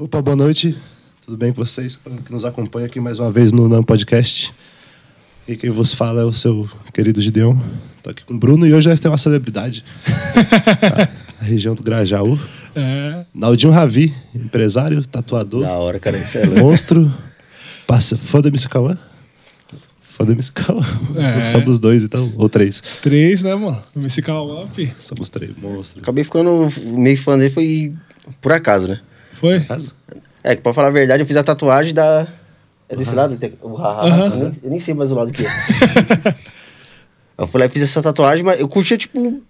Opa, boa noite. Tudo bem com vocês que nos acompanha aqui mais uma vez no NAM Podcast? E quem vos fala é o seu querido Gideon. Tô aqui com o Bruno e hoje nós temos uma celebridade. tá? A região do Grajaú. É. Naldinho Ravi, empresário, tatuador, Da hora, cara. Isso é monstro. Passa, foda-me Cauã. Foda-me Cauã. É. Somos dois, então. Ou três. Três, né, mano? MC Cauã, fi. Somos três, monstro. Acabei ficando meio fã dele, foi por acaso, né? Foi? Caso? É, que pra falar a verdade, eu fiz a tatuagem da. É desse lado? Tem- O haha. Aham. Eu, nem, eu nem sei mais o lado que é. eu fui lá e fiz essa tatuagem, mas eu curtia, tipo.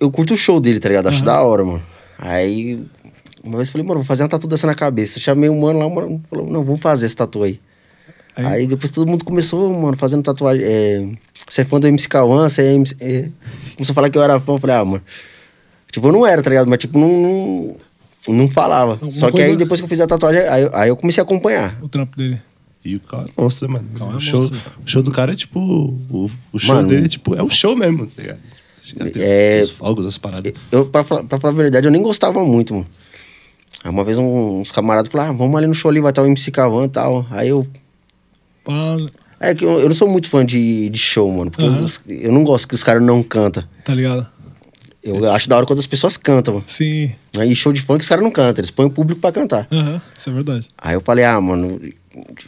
Eu curto o show dele, tá ligado? Acho Aham. da hora, mano. Aí. Uma vez eu falei, mano, vou fazer uma tatu dessa na cabeça. Chamei um mano lá, mano falou, não, vamos fazer essa tatu aí. Aí- Aí, depois todo mundo começou, mano, fazendo tatuagem. É, você é fã do MC Cauã, você é MC. É, começou a falar que eu era fã, eu falei, ah, mano. Tipo, eu não era, tá ligado? Mas, tipo, não. Não, não falava. Alguma Só que coisa- aí, depois que eu fiz a tatuagem, aí, eu- aí eu comecei a acompanhar. O trampo dele. E o Cauã é monstro, mano? Cauã é o, show, monstro. o show do cara é tipo. O, o show Mano. dele é tipo. É um show mesmo, tá ligado? É- Os fogos, as paradas. Eu, pra, falar- pra falar a verdade, eu nem gostava muito, mano. Aí uma vez um- uns camaradas falaram, ah, vamos ali no show ali, vai estar o MC Cavan e tal. Aí eu. É que eu, eu não sou muito fã de, de show, mano. Porque Aham. eu, eu não gosto que os caras não cantam. tá ligado? Eu acho da hora quando as pessoas cantam, mano. Sim. Aí show de funk os caras não cantam, eles põem o público pra cantar. Aham, isso é verdade. Aí eu falei, ah, mano,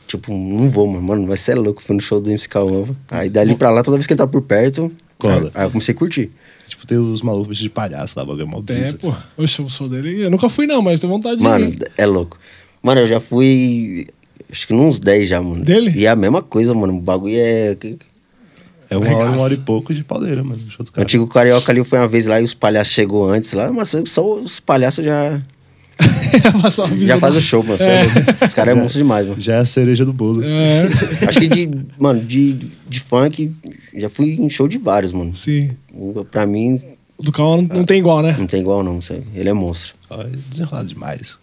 tipo, não vou, mano. Mano, vai ser louco, fui no show do MC Cavan. Aí dali pra lá, toda vez que ele tá por perto, Cola. aí, aí eu comecei a curtir. Tipo, tem os malucos de palhaço lá, bagulho é mó É, brisa. pô. O show, o show dele. Eu nunca fui, não, mas tenho vontade Mano, de ir. é louco. Mano, eu já fui. Acho que uns 10 já, mano. Dele? E é a mesma coisa, mano. O bagulho é. É uma hora, uma hora e pouco de pauleira, mano. o Show do O cara. antigo carioca ali foi uma vez lá e os palhaços chegou antes lá, mas só os palhaços já. Já faz o show, mano. É. Os caras é monstro demais, mano. Já é a cereja do bolo. É, Acho que de. Mano, de, de funk, já fui em show de vários, mano. sim. O- Pra mim, O do Cauã não, não tem igual, né? não tem igual, não. Ele é monstro. É desenrolado demais.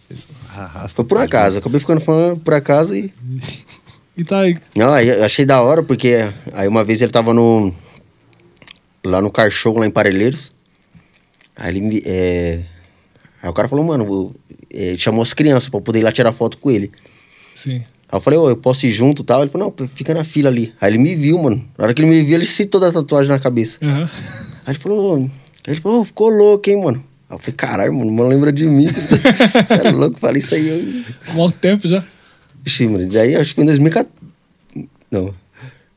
Arrasta. Foi por acaso. Acabei ficando fã por acaso e. E tá aí. Não, eu achei da hora, porque aí uma vez ele tava no. Lá no car show, lá em Parelheiros. Aí ele me. É, aí o cara falou, mano, vou- ele chamou as crianças pra poder ir lá tirar foto com ele. Sim. Aí eu falei, ô, eu posso ir junto e tal? Ele falou, não, fica na fila ali. Aí ele me viu, mano. Na hora que ele me viu, ele citou da tatuagem na cabeça. Aham. Aí ele falou, aí ele falou, ficou louco, hein, mano. Aí eu falei, caralho, mano, mano lembra de mim. Você é louco, falei isso aí. Eu... Há tempo já. Ixi, mano, daí acho que foi em 2014. Não,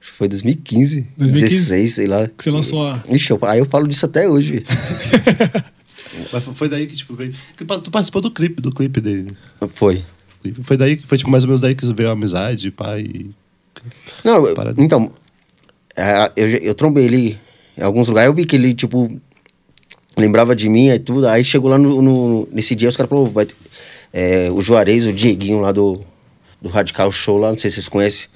acho que foi 2015, 2015? 16, sei lá. Que você lançou a. Ixi, eu- aí eu falo disso até hoje. Mas foi- daí que, tipo, veio. que Tu participou do clipe, do clipe dele. Foi. Foi daí que foi, tipo, mais ou menos daí que veio a amizade, pai. Não, eu- então, é, eu, eu trombei ele em alguns lugares, eu vi que ele, tipo, lembrava de mim e tudo. Aí chegou lá no, no- nesse dia, os caras falaram, vai, é, o Juarez, o Dieguinho lá do, do Radical Show lá, não sei se vocês conhecem,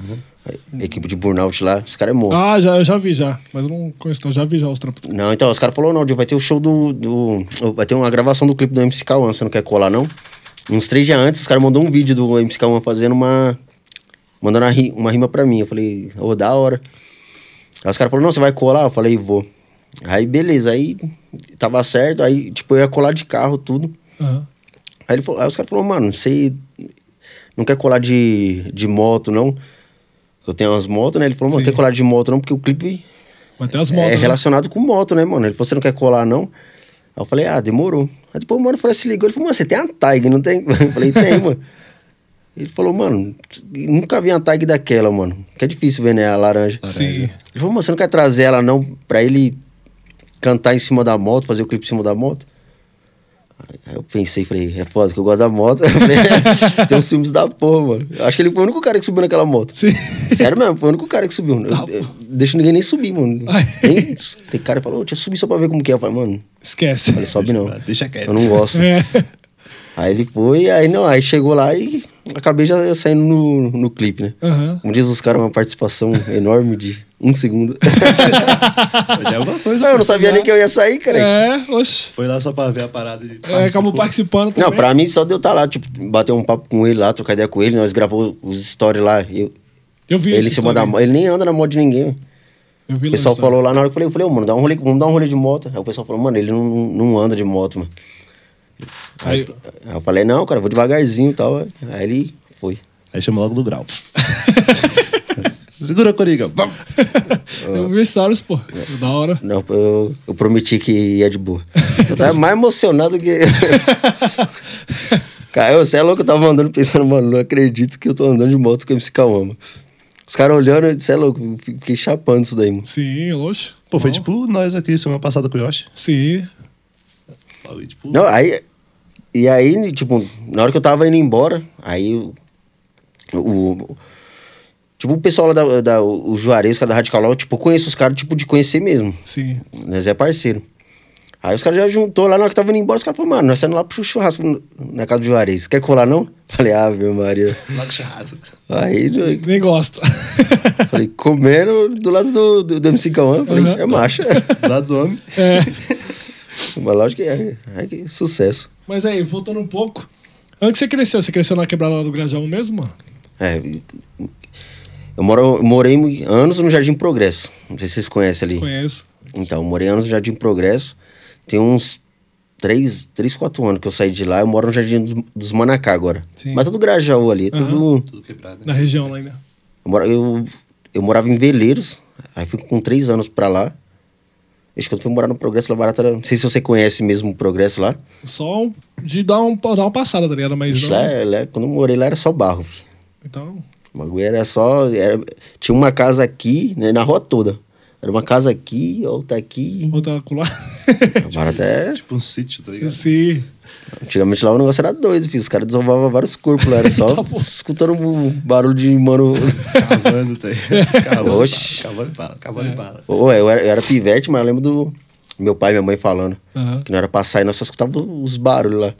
a equipe de Burnout lá, esse cara é monstro. Ah, já, eu já vi já. Mas eu não conheço, não. Eu já vi já os trampos. Não, então, os caras falaram, não, vai ter o show do, do. Vai ter uma gravação do clipe do MC Kawan, você não quer colar, não? Uns três dias antes, os caras mandou um vídeo do MC Kawan fazendo uma. Mandando uma, ri- uma rima pra mim. Eu falei, ô, da hora. Aí os caras falaram, não, você vai colar? Eu falei, vou. Aí, beleza, aí tava certo, aí, tipo, eu ia colar de carro, tudo. Aham. Aí, ele falou, aí os caras falaram, mano, você não quer colar de, de moto, não? Eu tenho umas motos, né? Ele falou, mano, Sim. quer colar de moto, não? Porque o clipe motos. é né? relacionado com moto, né, mano? Ele falou, você não quer colar, não? Aí eu falei, ah, demorou. Aí depois o mano falou, se ligou. Ele falou, mano, você tem a tag, não tem? Eu falei, tem, mano. Ele falou, mano, nunca vi uma tag daquela, mano. Que é difícil ver, né, a laranja. Sim. Ele falou, mano, você não quer trazer ela, não, pra ele cantar em cima da moto, fazer o clipe em cima da moto? Aí eu pensei, falei, é foda que eu gosto da moto. Eu falei, tem uns filmes da porra, mano. Eu acho que ele foi o único cara que subiu naquela moto. Sim. Sério mesmo, foi o único cara que subiu. Tá, eu, deixo ninguém nem subir, mano. Nem- tem cara que falou, deixa eu subir só pra ver como que é. Eu falei, mano, Esquece. falei, sobe não. Deixa quieto. Eu não gosto. É. Aí ele foi, aí não, aí chegou lá e acabei já saindo no, no clipe, né? Como diz os caras, uma participação enorme de um segundo. Já é alguma coisa. Não, eu não sabia nem que eu ia sair, cara. É, oxe. Foi lá só pra ver a parada e. É, acabou participando também. Não, pra mim só deu estar lá, tipo, bater um papo com ele lá, trocar ideia com ele, nós gravou os stories lá. Eu, Eu vi ele cima da ele nem anda na moto de ninguém. Eu vi O pessoal falou lá na hora que eu falei, eu falei, ô, mano, dá um rolê, vamos dar um rolê de moto. Aí o pessoal falou, mano, ele não, não anda de moto, mano. Aí, Aí eu falei, não, cara, vou devagarzinho e tal. Aí ele foi. Aí chamou logo do grau. Segura, Coriga. Bam. eu vi stories, pô. Da hora. Não, eu, eu prometi que ia de boa. Eu tava mais emocionado que. Cara, você é louco, eu tava andando pensando, mano, não acredito que eu tô andando de moto com MC Cauama. Os caras olhando, você é louco, eu fiquei chapando isso daí, mano. Sim, oxe. Pô, foi tipo nós aqui semana passada com o Yoshi. Sim. Foi, tipo, Não, aí. E aí, tipo, na hora que eu tava indo embora, aí o. o- tipo, o pessoal lá da, da o Juarez, é da Radical Law, tipo, conheço os caras, tipo, de conhecer mesmo. Sim. Nós é parceiro. Aí os caras já juntou lá na hora que tava indo embora, os caras falaram, mano, nós estamos lá pro churrasco na casa do Juarez. Quer colar, não? Falei, ave Maria. Lá com churrasco. Aí Nem gosta. falei, comendo do lado do, do, do MC Cauã. Falei, Uhum. é marcha. Lá do homem. é. Mas lógico que é, é que sucesso. Mas aí, voltando um pouco. Onde que você cresceu? Você cresceu na quebrada lá do Grajão mesmo, mano? É, eu moro, eu morei anos no Jardim Progresso. Não sei se vocês conhecem ali. Conheço. Então, eu morei anos no Jardim Progresso. Tem uns 3, três 4 anos que eu saí de lá. Eu moro no Jardim dos, dos Manacá agora. Sim. Mas tudo Grajaú ali. Aham. Tudo... Tudo quebrado. né? Na região lá ainda. Eu, mora- eu, eu morava em Veleiros. Aí fui com 3 anos pra lá. Acho que eu fui morar no Progresso lá barato. Era... Não sei se você conhece mesmo o Progresso lá. Só de dar, um, dar uma passada, tá ligado? Mas não. lá, lá- quando eu morei lá era só barro. Filho. Então, O bagulho era só. Era... Tinha uma casa aqui, né, na rua toda. Era uma casa aqui, outra aqui. outra colar. Barato é. Tipo um sítio, tá ligado? Sim. Antigamente lá o negócio era doido, filho. Os caras desovavam vários corpos lá. Era só Tá bom. escutando um barulho de mano. Cavando, tá ligado? Cavando, Oxi. Cavando bala, cavando É. bala. Ô, eu, era, eu era pivete, mas eu lembro do meu pai e minha mãe falando. Aham. Que não era pra sair, nós só escutava os barulhos lá.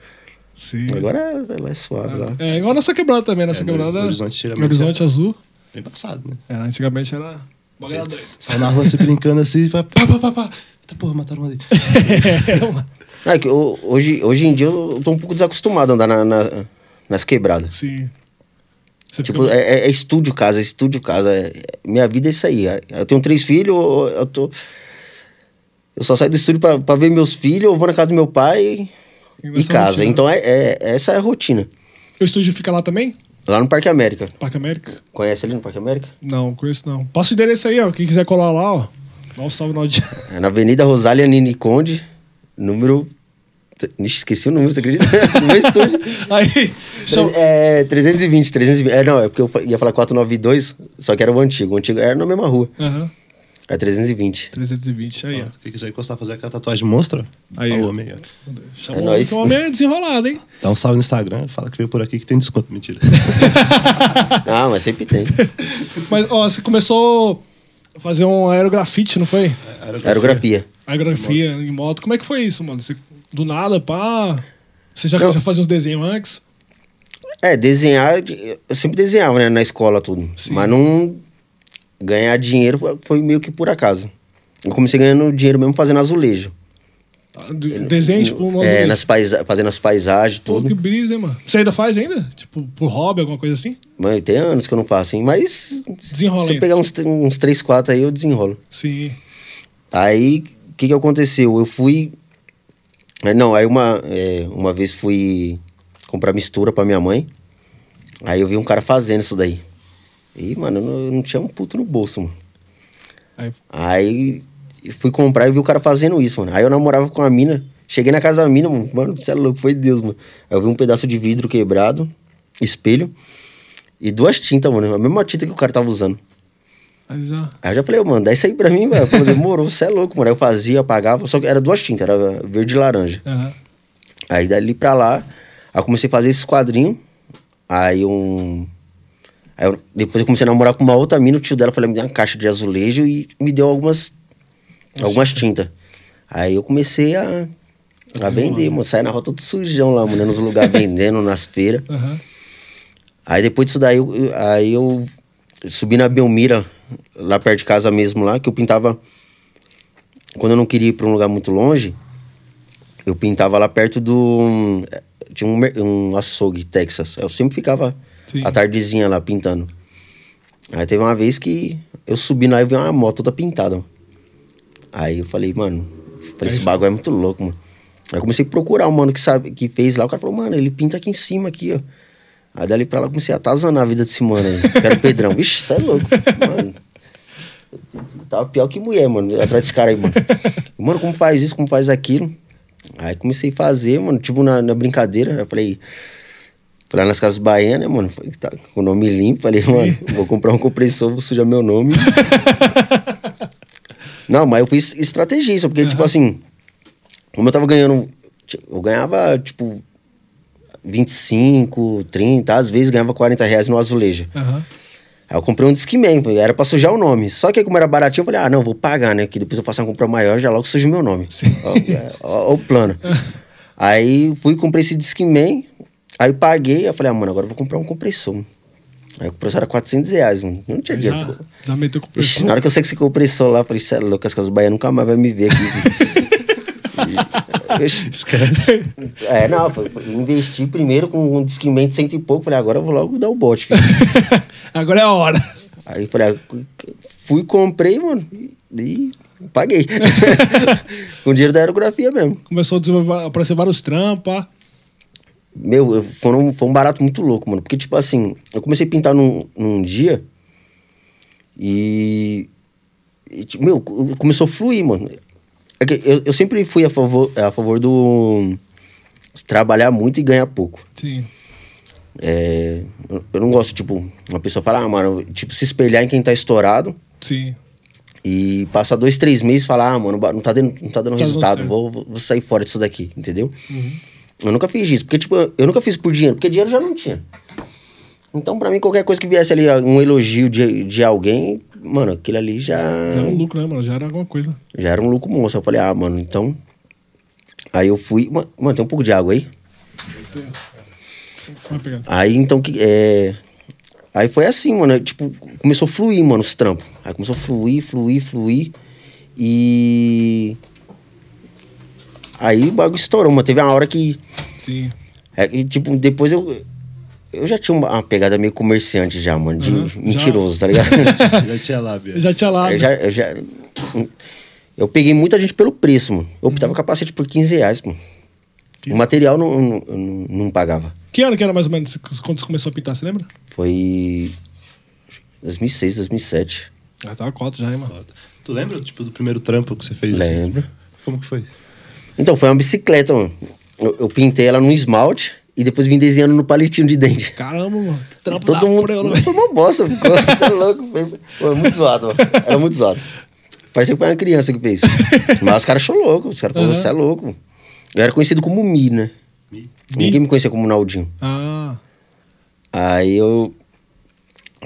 Sim. Agora é, é mais suave lá. É igual a nossa quebrada também. Nossa É, no- quebrada. no Horizonte, antigamente, Horizonte azul. Bem passado, né? É, antigamente era. bagulho era doido. Saiu na rua se brincando assim e vai pá, pá, pá, pá. Eita porra, mataram um ali. É, mano. É que eu- hoje, hoje em dia eu tô um pouco desacostumado a andar na- na- nas quebradas. Sim. Você Tipo, fica... é, é- é estúdio casa, é estúdio casa. É- é- minha vida é isso aí. Eu tenho três filhos, eu, eu tô. Eu só saio do estúdio pra, pra ver meus filhos, eu vou na casa do meu pai e Nessa casa. rotina. Então é, é- essa é a rotina. O estúdio fica lá também? Lá no Parque América. Parque América? Conhece ali no Parque América? Não, conheço não. Passa o endereço aí, ó. Quem quiser colar lá, ó. Dá um salve no dia. É na Avenida Rosália Nini Conde, número. Ixi, esqueci o número, você acredita? no meu estúdio. Aí, chama... É 320, 320. É, não, é porque eu ia falar 492, só que era o antigo. O antigo era na mesma rua. Aham. É 320. 320, aí, ó. Quem quiser encostar, fazer aquela tatuagem monstra, Aí, o homem, ó. Chamou É nóis. o homem é desenrolado, hein? Dá um salve no Instagram, fala que veio por aqui que tem desconto. Mentira. Ah, mas sempre tem. Mas, ó, você começou fazer um aerografite, não foi? Aerografia. Aerografia em moto. Como é que foi isso, mano? Você, do nada, pá... Você já Eu- começou a fazer uns desenhos antes? É, desenhar, eu sempre desenhava, né, na escola, tudo. Sim. Mas não. Ganhar dinheiro foi- foi meio que por acaso. Eu comecei ganhando dinheiro mesmo fazendo azulejo. De- Desenho, tipo, no É, nas paisa fazendo as paisagens, Pô, tudo. que brisa, hein, mano? Você ainda faz ainda? Tipo, por hobby, alguma coisa assim? Mano, tem anos que eu não faço, hein? Mas. Desenrola Se eu pegar uns, uns 3, 4 aí, eu desenrolo. Sim. Aí, o que que aconteceu? Eu fui... é, Não, aí uma, é, uma vez fui comprar mistura pra minha mãe. Aí eu vi um cara fazendo isso daí. E, mano, eu não, eu não tinha um puto no bolso, mano. Aí, Aí fui comprar e vi o cara fazendo isso, mano. Aí eu namorava com a mina. Cheguei na casa da mina, mano. Mano, você é louco, foi Deus, mano. Aí eu vi um pedaço de vidro quebrado, espelho. E duas tintas, mano. A mesma tinta que o cara tava usando. aí eu já falei, ô, mano, dá isso aí pra mim, velho. Falei, demorou, você é louco, mano. Aí eu fazia, apagava, só que era duas tintas, era verde e laranja. Aham. Aí dali pra lá, aí eu comecei a fazer esses quadrinhos. Aí um. Aí eu- depois eu comecei a namorar com uma outra mina, o tio dela falou, me deu uma caixa de azulejo e me deu algumas. Algumas tintas. Aí eu comecei a. A vender, mano. Saí na rota todo sujão lá, mano, nos lugares vendendo, nas feiras. Aham. Aí depois disso daí, eu, aí eu subi na Belmira, lá perto de casa mesmo, lá, que eu pintava. Quando eu não queria ir pra um lugar muito longe, eu pintava lá perto do. Tinha um, um açougue, Texas. Eu sempre ficava Sim. a tardezinha lá pintando. Aí teve uma vez que eu subi lá e vi uma moto toda pintada. Aí eu falei, mano, falei, Aí esse bagulho é muito louco, mano. Aí eu comecei a procurar o mano que sabe, que fez lá. O cara falou, mano, ele pinta aqui em cima, aqui, ó. Aí dali pra lá eu comecei a atazanar a vida desse mano aí. Que era o Pedrão. Vixe, você é louco. Mano. eu Tava pior que mulher, mano, atrás desse cara aí, mano. Mano, como faz isso, como faz aquilo? Aí comecei a fazer, mano, tipo na, na brincadeira. Eu falei, Fui lá nas casas baianas, né, mano? Falei, tá com o nome limpo. Falei, mano, vou comprar um compressor, vou sujar meu nome. Não, mas eu fiz estrategista, porque, tipo assim, como eu tava ganhando. Eu ganhava, tipo, 25, 30, às vezes ganhava 40 reais no azulejo. Aham. Aí eu comprei um Discman, era pra sujar o nome. Só que aí, como era baratinho, eu falei, ah, não, vou pagar, né? Que depois eu faço uma compra maior, já logo sujo meu nome. Ó, é, ó, ó o plano. aí fui, comprei esse Discman, aí paguei, eu falei, ah, mano, agora eu vou comprar um compressor. Aí o compressor era 400 reais, mano. Não tinha dinheiro. Já, já meteu com Ixi, pressão. na hora que eu sei que esse compressor lá, eu falei, é louco, as casas baianas nunca mais vai me ver aqui. Ixi, Esquece. é, não, foi, foi- investi primeiro com um Discman de cento e pouco, falei, agora eu vou logo dar o bote, filho. Agora é a hora. Aí falei, ah, fui, comprei, mano, e paguei. Com o dinheiro da aerografia mesmo. Começou a aparecer vários trampa. Meu, eu- foi um, foi um barato muito louco, mano. Porque, tipo assim, eu comecei a pintar num, num dia e, e, tipo, meu, co- começou a fluir, mano. É eu, eu sempre fui a favor, a favor do trabalhar muito e ganhar pouco. Sim. É, eu, não gosto, tipo, uma pessoa falar, ah, mano, tipo, se espelhar em quem tá estourado Sim. e passar dois, três meses e falar, ah, mano, não tá dando, não tá dando Tá resultado, vou, vou sair fora disso daqui, entendeu? Eu nunca fiz isso, porque, tipo, eu nunca fiz por dinheiro, porque dinheiro já não tinha. Então, pra mim, qualquer coisa que viesse ali, um elogio de, de alguém, mano, aquilo ali já, Já era um lucro, né, mano? Já era alguma coisa. já era um lucro monstro. Eu falei, ah, mano, então. Aí eu fui. Mano, tem um pouco de água aí? Aí então que. É... Aí foi assim, mano. Tipo, começou a fluir, mano, os trampos. Aí começou a fluir, fluir, fluir. E. Aí o bagulho estourou, mano. Teve uma hora que. Sim. É, e, tipo, depois eu. Eu já tinha uma, uma pegada meio comerciante já, mano. De Uhum, mentiroso, tá ligado? Já tinha lábia. Já tinha lá. eu, já, eu já. Eu peguei muita gente pelo preço, mano. Eu optava capacete por 15 reais, mano. O material não, não, não, pagava. Que ano que era mais ou menos quando você começou a pintar, você lembra? Foi 2006, 2007. Ah, tava cota já, hein, mano. Tu lembra, tipo, do primeiro trampo que você fez? Lembro. Como que foi? Então, foi uma bicicleta, mano. Eu, eu pintei ela no esmalte e depois vim desenhando no palitinho de dente. Caramba, mano. Trampo Todo da mundo. porra, né? Foi uma bosta, ficou. Você é louco. Foi, foi muito zoado, mano. Era muito zoado. Parecia que foi uma criança que fez. Mas os caras achou louco. Os caras falaram, Aham. você é louco. Eu era conhecido como Mi, né? Mi? Ninguém me conhecia como Naldinho. Ah, Aí eu.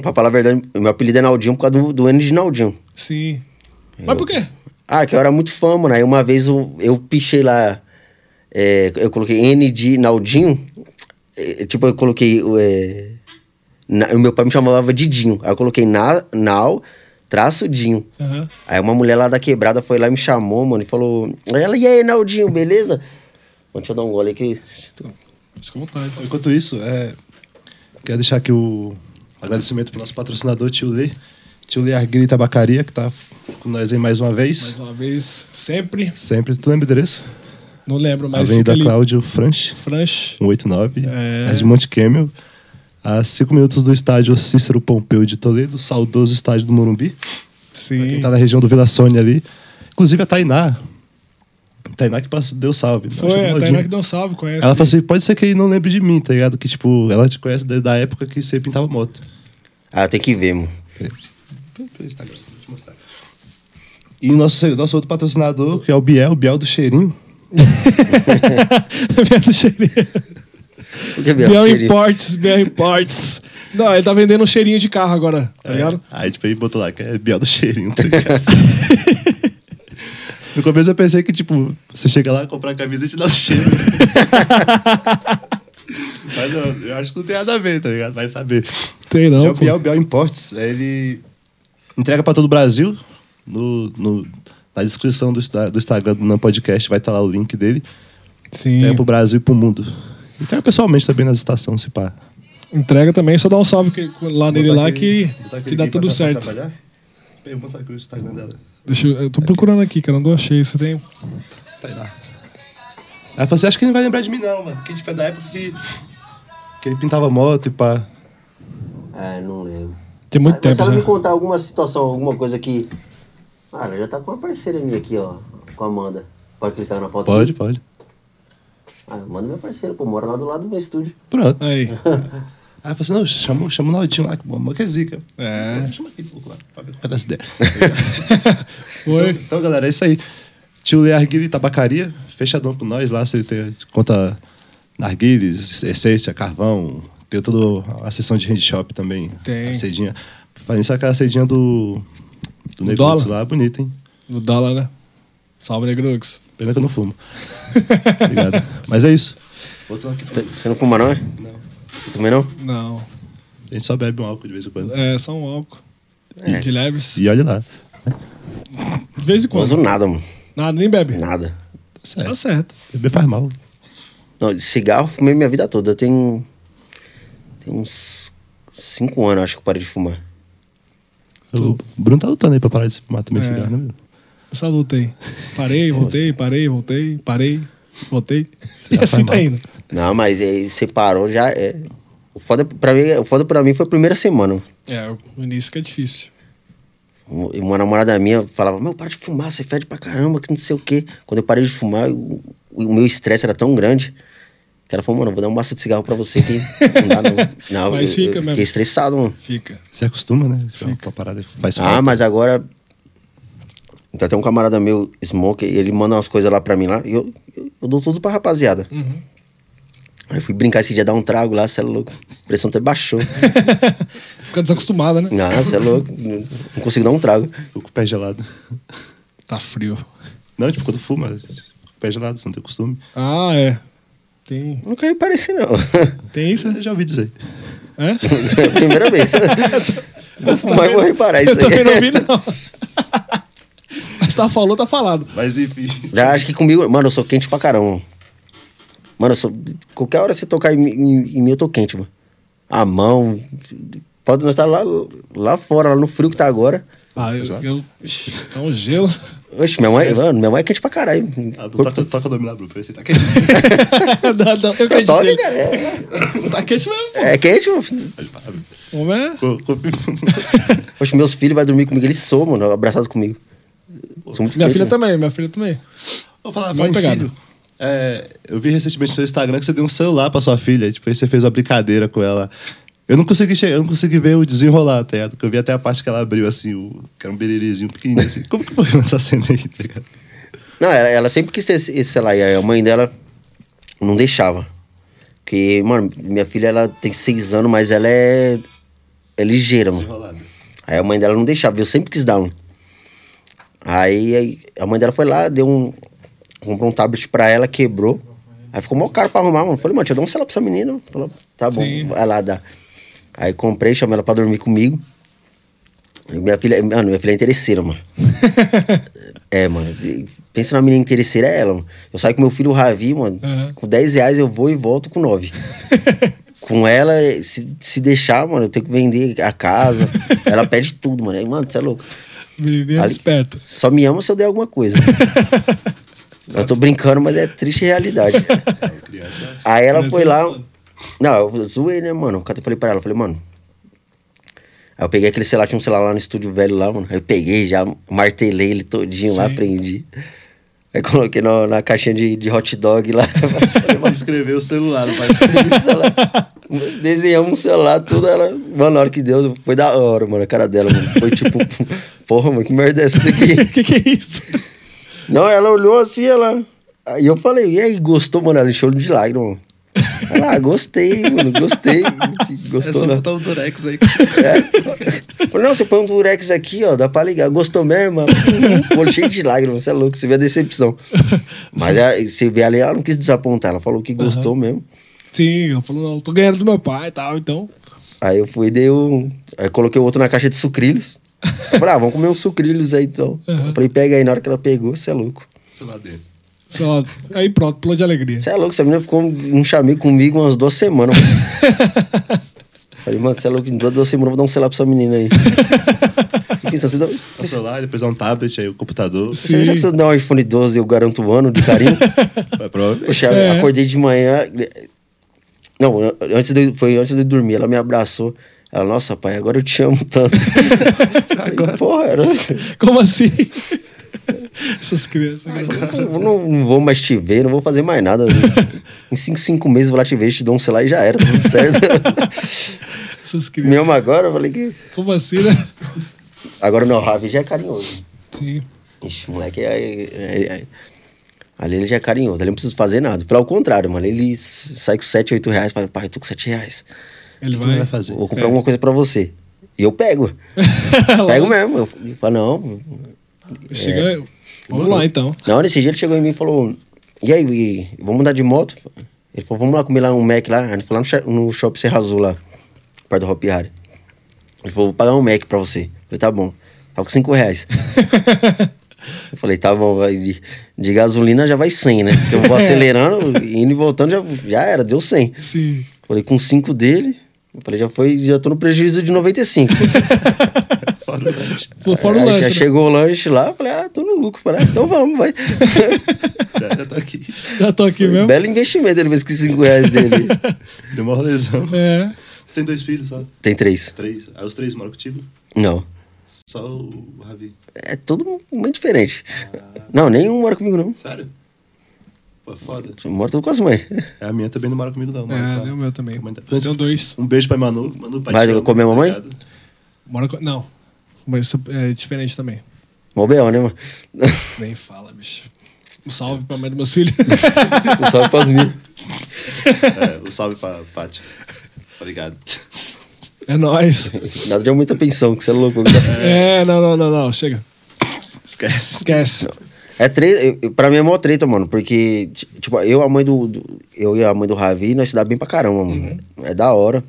Pra falar a verdade, meu apelido é Naldinho por causa do, do N de Naldinho. sim. Mas por quê? Ah, que eu era muito fã, mano. Aí uma vez eu, eu pichei lá. é, eu coloquei N de Naldinho. é, tipo, eu coloquei. É, na- o meu pai me chamava de Dinho. Aí eu coloquei na, Nau, traço Dinho. Aham. Aí uma mulher lá da quebrada foi lá e me chamou, mano, e falou. Ela, e aí, Naldinho, beleza? Mano, deixa eu dar um gole aqui. Fica à vontade. Enquanto isso, é, quero deixar aqui o agradecimento pro nosso patrocinador, Tio Lê. Tio e Tabacaria, que tá com nós aí mais uma vez. Mais uma vez, sempre. Sempre. Tu lembra o endereço? Não lembro, mas Avenida ali. Cláudio Franch, Franch. 189, É. é. de Monte Kemmel. A cinco minutos do estádio Cícero Pompeu de Toledo, saudoso estádio do Morumbi. Pra Sim. quem tá na região do Vila Sônia ali. Inclusive a Tainá. Tainá que passou, deu salve. Acho Foi, a. Tainá que deu salve, conhece. Ela falou assim: pode ser que ele não lembre de mim, tá ligado? Que, tipo, ela te conhece desde a época que você pintava moto. Ah, tem que ver, mano. Pelo Instagram, vou te mostrar. E nosso, nosso outro patrocinador, que é o Biel, o Biel do Cheirinho. Biel do cheirinho. Que Biel? Imports, Biel Imports. Não, ele tá vendendo um cheirinho de carro agora, tá ligado? Aí, tipo, ele botou lá, que é Biel do Cheirinho, tá ligado? no começo eu pensei que, tipo, você chega lá, comprar a camisa e te dá um cheiro. Mas não, eu acho que não tem nada a ver, tá ligado? Vai saber. Tem não, Já o. Biel, Biel Imports, ele entrega pra todo o Brasil. No, no- na descrição do, do Instagram do Não Podcast vai estar lá o link dele. Sim. Entrega pro Brasil e pro mundo. Entrega pessoalmente também nas estações, se pá. Entrega também, só dá um salve que- lá nele lá aquele- que, que dá aqui tudo pra certo. botar aqui o Instagram dela. Deixa eu, eu tô procurando aqui, cara, não achei. Você tem. Tá aí lá. Aí eu falei assim, acho que ele não vai lembrar de mim não, mano. Porque tipo, é da época que, que ele pintava moto e pá. É, não lembro. Tem muito Mas tempo se ela já. me contar alguma situação, alguma coisa que. Ah, ela já tá com uma parceira minha aqui, ó. Com a Amanda. Pode clicar na foto? Pode, pode. Ah, Amanda é minha parceira, pô. Mora lá do lado do meu estúdio. Pronto. Aí. Aí eu falei assim, não, chama, chama o Naldinho lá, que bom, que é zica. É. Chama aquele louco lá, pra ver qual é dessa ideia. Foi. Então, galera, é isso aí. Tio Lê Arguile Tabacaria, fechadão com nós lá. Você tem, conta narguilhos, essência, carvão. Tem toda a seção de hand shop também. Tem. A cedinha. Fazendo isso aquela cedinha do. Do Do Negrux lá, bonita, hein? No dólar, né? Salve, Negrux. Pena que eu não fumo. Obrigado. Mas é isso. Aqui. Você não fuma, não, é? Não. Você também não? Não. A gente só bebe um álcool de vez em quando. É, só um álcool. É. De leves. E olha lá. De vez em Não uso quando. nada, mano. Nada, nem bebe. Nada. Tá certo. Tá certo. Beber faz mal. Não, cigarro eu fumei minha vida toda. Eu tenho. Uns. Cinco anos, acho que eu parei de fumar. O Bruno tá lutando aí pra parar de fumar também É. cigarro, né, meu? Essa luta aí. Parei, voltei, parei, voltei, parei, voltei. E assim tá indo. Não, mas aí você parou já. É... O, foda pra mim, o foda pra mim foi a primeira semana. É, o início que é difícil. E uma namorada minha falava, meu, para de fumar, você fede pra caramba, que não sei o quê. Quando eu parei de fumar, o, o meu estresse era tão grande que ela falou, mano, eu vou dar um maço de cigarro pra você que não dá não. Não, Mas eu, fica eu mesmo. fiquei estressado, mano. Fica. Você acostuma, né? Fica. A parada faz Ah, falta. mas agora. Então tem um camarada meu, Smoke, ele manda umas coisas lá pra mim lá, e eu, eu, eu dou tudo pra rapaziada. Uhum. Aí eu fui brincar esse dia, dar um trago lá, cê é louco. A pressão até baixou. Fica desacostumada, né? Não, cê é louco. Não consigo dar um trago. Fico com o pé gelado. Tá frio. Não, tipo, quando fuma, o pé gelado, você não tem costume. Ah, é. Tem, Nunca me pareci, não. tem isso? Eu já ouvi dizer. É? É primeira vez. Vou fumar e vou reparar isso Eu também não aí. vi, não. Mas tá falou, tá falado. Mas enfim. Já acho que comigo, mano, eu sou quente pra caramba. Mano, eu sou. Qualquer hora você tocar em, mim- em, em mim, eu tô quente, mano. A mão. Pode nós estar lá, lá fora, lá no frio que tá agora. Ah, eu. eu ixi, tá um gelo. Oxe, minha mãe, mano, minha mãe é quente pra caralho. Ah, Corpo- toca, toca o nome lá, Bruno, pra ver se tá quente. Não, não, eu Toque, nele. cara. É, Tá quente mesmo, pô. é quente, meu filho. Vamos ver. Co- confio. Oxe, meus filhos vão dormir comigo, eles são, mano, abraçados comigo. São muito Minha quentes, filha né? também, minha filha também. Vou falar, pegada. filho. É, eu vi recentemente no seu Instagram que você deu um celular pra sua filha. Tipo, aí você fez uma brincadeira com ela. Eu não consegui chegar, eu não consegui ver o desenrolar, tá ligado? Porque eu vi até a parte que ela abriu, assim, o, que era um bererizinho pequenininho, assim. Como que foi essa cena aí, tá ligado? Não, ela, ela sempre quis ter esse, esse celular. E aí a mãe dela não deixava. Porque, mano, minha filha, ela tem seis anos, mas ela é, é ligeira, mano. Aí a mãe dela não deixava, eu sempre quis dar um. Aí, aí a mãe dela foi lá, deu um. Comprou um tablet pra ela, quebrou. Aí ficou mó caro pra arrumar, mano. Falei, mano, deixa eu dar um celular pra essa menina. Falou, tá bom, Sim. vai lá dar. Aí comprei, chamei ela pra dormir comigo. Minha filha, mano, minha filha é interesseira, mano. é, mano. Pensa na menina interesseira, é ela, mano. Eu saio com meu filho, o Ravi, mano. Uhum. Com 10 reais eu vou e volto com 9. com ela, se, se deixar, mano, eu tenho que vender a casa. ela pede tudo, mano. Aí, mano, você é louco. Menininha Ali- esperta. Só me ama se eu der alguma coisa. eu tô brincando, mas é triste realidade. Criança. Aí ela foi é lá. Não, eu zoei, né, mano? Eu falei pra ela, eu falei, mano. Aí eu peguei aquele celular, tinha um celular lá no estúdio velho lá, mano. Aí eu peguei, já martelei ele todinho lá, Sim. prendi. Aí coloquei no- na caixinha de, de hot dog lá. Escreveu o celular. Esse celular. Desenhamos um celular, tudo ela. Mano, na hora que deu, foi da hora, mano, a cara dela, mano. Foi tipo, porra, mano, que merda é essa daqui? O que, que é isso? Não, ela olhou assim, ela. Aí eu falei, e aí, gostou, mano? Ela encheu de lágrimas, mano. Ela, ah, gostei, mano, gostei. É Gostou, só não? botar o Durex aí. É. Falei, não, você põe um durex aqui, ó, dá pra ligar. Gostou mesmo? Ela, "Uhum." Pô, cheio de lágrimas, você é louco, você vê a decepção. Mas é, você vê ali, ela não quis desapontar, ela falou que gostou mesmo. Sim, eu falo, não, tô ganhando do meu pai e tal, então. Aí eu fui e dei um. Aí coloquei o outro na caixa de sucrilhos. Eu falei, ah, vamos comer uns sucrilhos aí então. Eu falei, pega aí, na hora que ela pegou, você é louco. Celular dentro. Lá, aí pronto, pulou de alegria. Você é louco, essa menina ficou um chamego comigo umas duas semanas. Falei, mano, você é louco, em duas, duas semanas eu vou dar um celular pra essa menina aí. Pensa, você, dá, O celular, depois dá um tablet, aí o computador. você já que você dá um iPhone 12 eu garanto um ano de carinho. Vai, provavelmente. Poxa, É. acordei de manhã. Não, antes de, foi antes de eu dormir, ela me abraçou. Ela, nossa, pai, agora eu te amo tanto. agora. Porra, era. Como assim? Essas crianças. Eu não, não vou mais te ver, não vou fazer mais nada. em cinco, cinco meses eu vou lá te ver, te dou um celular e já era, tá tudo certo. Essas crianças. ama agora, eu falei que. Como assim, né? Agora não, o Ravi já é carinhoso. Sim. Ixi, moleque, é, é- é- ali ele já é carinhoso, ali não precisa fazer nada. Pelo contrário, mano, ele sai com 7, 8 reais, fala, pai, tô com 7 reais. Ele vai vai. fazer? Vou comprar É. alguma coisa pra você. E eu pego. pego mesmo. Eu falo, não. Chega. Vamos lá então. Não, nesse dia ele chegou em mim e falou: E aí, e- vamos andar de moto? Ele falou: Vamos lá comer lá um Mac lá. A gente foi lá no, no shopping Serra Azul lá, perto do Hopi Hari. Ele falou: Vou pagar um Mac pra você. Eu falei: Tá bom. Tava com 5 reais. Eu falei, tá bom, de, de gasolina já vai 100, né? Porque Eu vou acelerando, indo e voltando, já, já era, deu 100. Sim. Falei, com 5 dele, eu falei, já foi, já tô no prejuízo de 95. Fora o lanche. Fo- Fora o lanche. Já né? chegou o lanche lá, eu falei, ah, tô no lucro. Falei, ah, então vamos, vai. Já, já tô aqui. Já tô aqui mesmo. Belo investimento ele fez com 5 reais dele. Deu uma rolezão. É. Você tem dois filhos só? Tem três. Três. Aí os três moram contigo? Não. Só o Ravi. É tudo muito diferente. Não, nenhum mora comigo, não. Sério? Pô, foda. Mora tudo com as mães. É, A minha também não mora comigo, não. Mora É, com a- deu o meu também. Deu dois. Um beijo pra Manu. Manu, pai Vai comer a mamãe? Mora com... Não. Mas isso é diferente também. Mó B.O., né, mano? Nem fala, bicho. Um salve pra mãe dos meus filhos. Um salve pras minhas. É, um salve pra Paty. Tá ligado? É nóis. Nada de muita pensão, que você é louco. É, não, não, não, não. Chega. Esquece. Esquece. É treta, pra mim é mó treta, mano, porque, ti- tipo, eu, a mãe do, do- Eu e a mãe do Ravi, nós se dá bem pra caramba, mano. É da hora.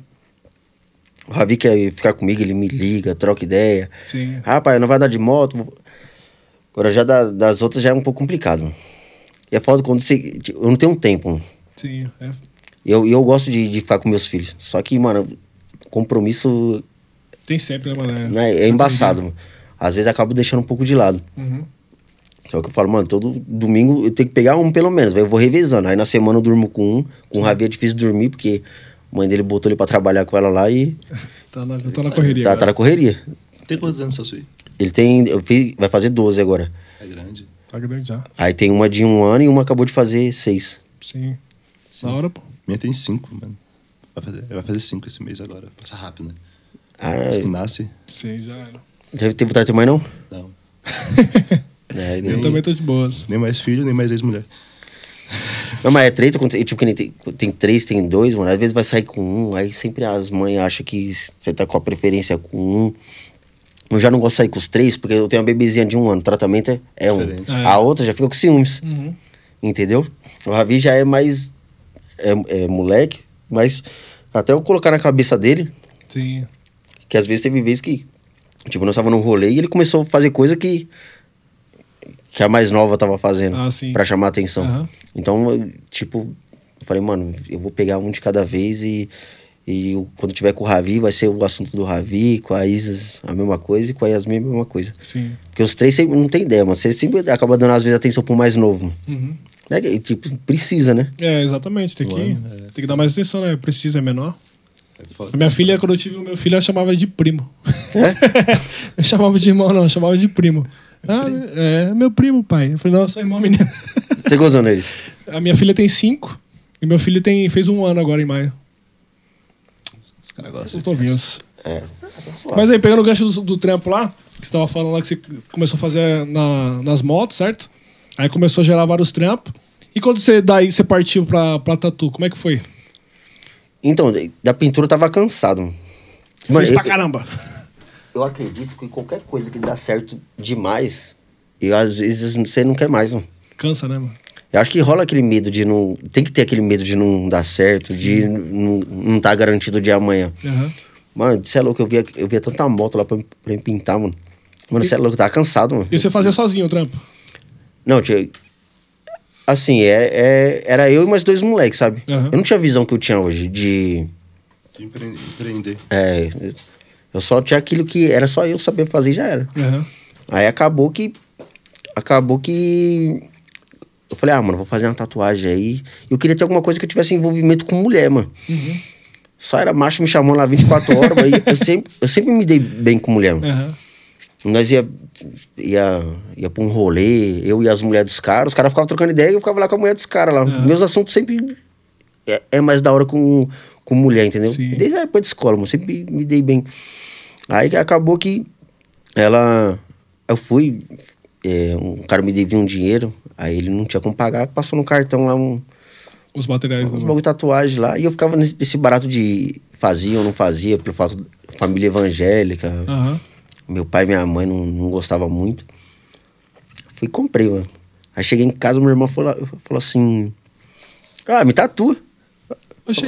O Ravi quer ficar comigo, ele me liga, troca ideia. Sim. Rapaz, não vai dar de moto. Agora já da- das outras já é um pouco complicado. E é foda quando você. ti- Eu não tenho tempo, mano. Sim. É. E eu, eu gosto de, de ficar com meus filhos. Só que, mano, compromisso Tem sempre, né, mano? né, é embaçado, mano. Às vezes acabo deixando um pouco de lado. Uhum. Só que eu falo, mano, todo domingo eu tenho que pegar um pelo menos. Eu vou revezando. Aí na semana eu durmo com um. Com o Ravi é difícil dormir, porque a mãe dele botou ele pra trabalhar com ela lá e Tá na, tá na correria. tá, tá na correria. Tem quantos anos seu filho? Ele tem. Eu fiz, vai fazer 12 agora. É grande. Tá grande já. Aí tem uma de um ano e uma acabou de fazer seis. Sim. Da hora, pô. Minha tem cinco, mano. Vai fazer, vai fazer cinco esse mês agora. Passa rápido, né? Ah, Os que nasce, Sim, já era. teve, teve vontade de ter mãe, não? não. É, Eu daí- também tô de boas. Nem mais filho, nem mais ex-mulher. Não, mas é treta tipo, que nem tem, tem três, tem dois, mano. Às vezes vai sair com um, aí sempre as mães acham que você tá com a preferência com um. Eu já não gosto de sair com os três, porque eu tenho uma bebezinha de um ano. O tratamento é, é um. É. A outra já fica com ciúmes. Uhum. Entendeu? O Ravi já é mais. É, é moleque, mas até eu colocar na cabeça dele, Sim. que às vezes teve vezes que. Tipo, nós tava num rolê e ele começou a fazer coisa que. Que a mais nova tava fazendo. Ah, sim. Pra chamar atenção. Aham. Então, eu, tipo, eu falei, mano, eu vou pegar um de cada vez e. E eu- quando tiver com o Ravi, vai ser o assunto do Ravi, com a Isis a mesma coisa e com a Yasmin a mesma coisa. Sim. Porque os três sempre, não tem ideia, mas você sempre acaba dando, às vezes, atenção pro mais novo. Uhum. Né? E, tipo, precisa, né? É, exatamente. Tem que, é. tem que dar mais atenção, né? Precisa, é menor. É. A minha filha, quando eu tive o meu filho, eu chamava ele de primo. não chamava de irmão, não. Eu chamava de primo. Ah, é meu primo, pai. Eu falei, não, eu sou irmão, menino. Tem quantos anos eles? A minha filha tem cinco. E meu filho tem, fez um ano agora em maio. Os caras gostam. Os novinhos. É. Mas aí, pegando o gancho do, do trampo lá, que você tava falando lá que você começou a fazer na- nas motos, certo? Aí começou a gerar vários trampos. E quando você daí você partiu pra, pra tatu, como é que foi? Então, da pintura eu tava cansado. Mano, Fez eu, pra caramba. Eu acredito que qualquer coisa que dá certo demais, eu às vezes você não quer mais, mano. Cansa, né, mano? Eu acho que rola aquele medo de não. Tem que ter aquele medo de não dar certo, de não, não tá garantido o dia amanhã. Aham. Mano, você é louco, eu via, eu via tanta moto lá pra, pra me pintar, mano. Mano, você é louco, eu tava cansado, mano. E você fazia sozinho o trampo? Não, tinha. Assim, é, é- era eu e mais dois moleques, sabe? Aham. Eu não tinha a visão que eu tinha hoje de. De empre- empreender. É, Eu só tinha aquilo que era só eu saber fazer e já era. Aham. Aí acabou que. Acabou que. Eu falei, ah, mano, vou fazer uma tatuagem aí. Eu queria ter alguma coisa que eu tivesse envolvimento com mulher, mano. Só era macho me chamando lá 24 horas, mas eu sempre, eu sempre me dei bem com mulher, mano. Aham. Nós ia, ia, ia pra um rolê, eu e as mulheres dos caras, os caras ficavam trocando ideia e eu ficava lá com a mulher dos caras lá. Meus assuntos sempre é, é mais da hora com, com mulher, entendeu? Sim. Desde a época de escola, mano, sempre me dei bem. Aí acabou que ela. Eu fui, é, um cara me devia um dinheiro, aí ele não tinha como pagar, passou no cartão lá um, Os materiais. uns do- bagulho de tatuagem lá, e eu ficava nesse, nesse barato de fazia ou não fazia, pelo fato de família evangélica. Aham. Meu pai e minha mãe não, não gostavam muito. Fui e comprei, mano. Aí cheguei em casa, minha irmã falou, falou assim: Ah, me tatua. Oxi.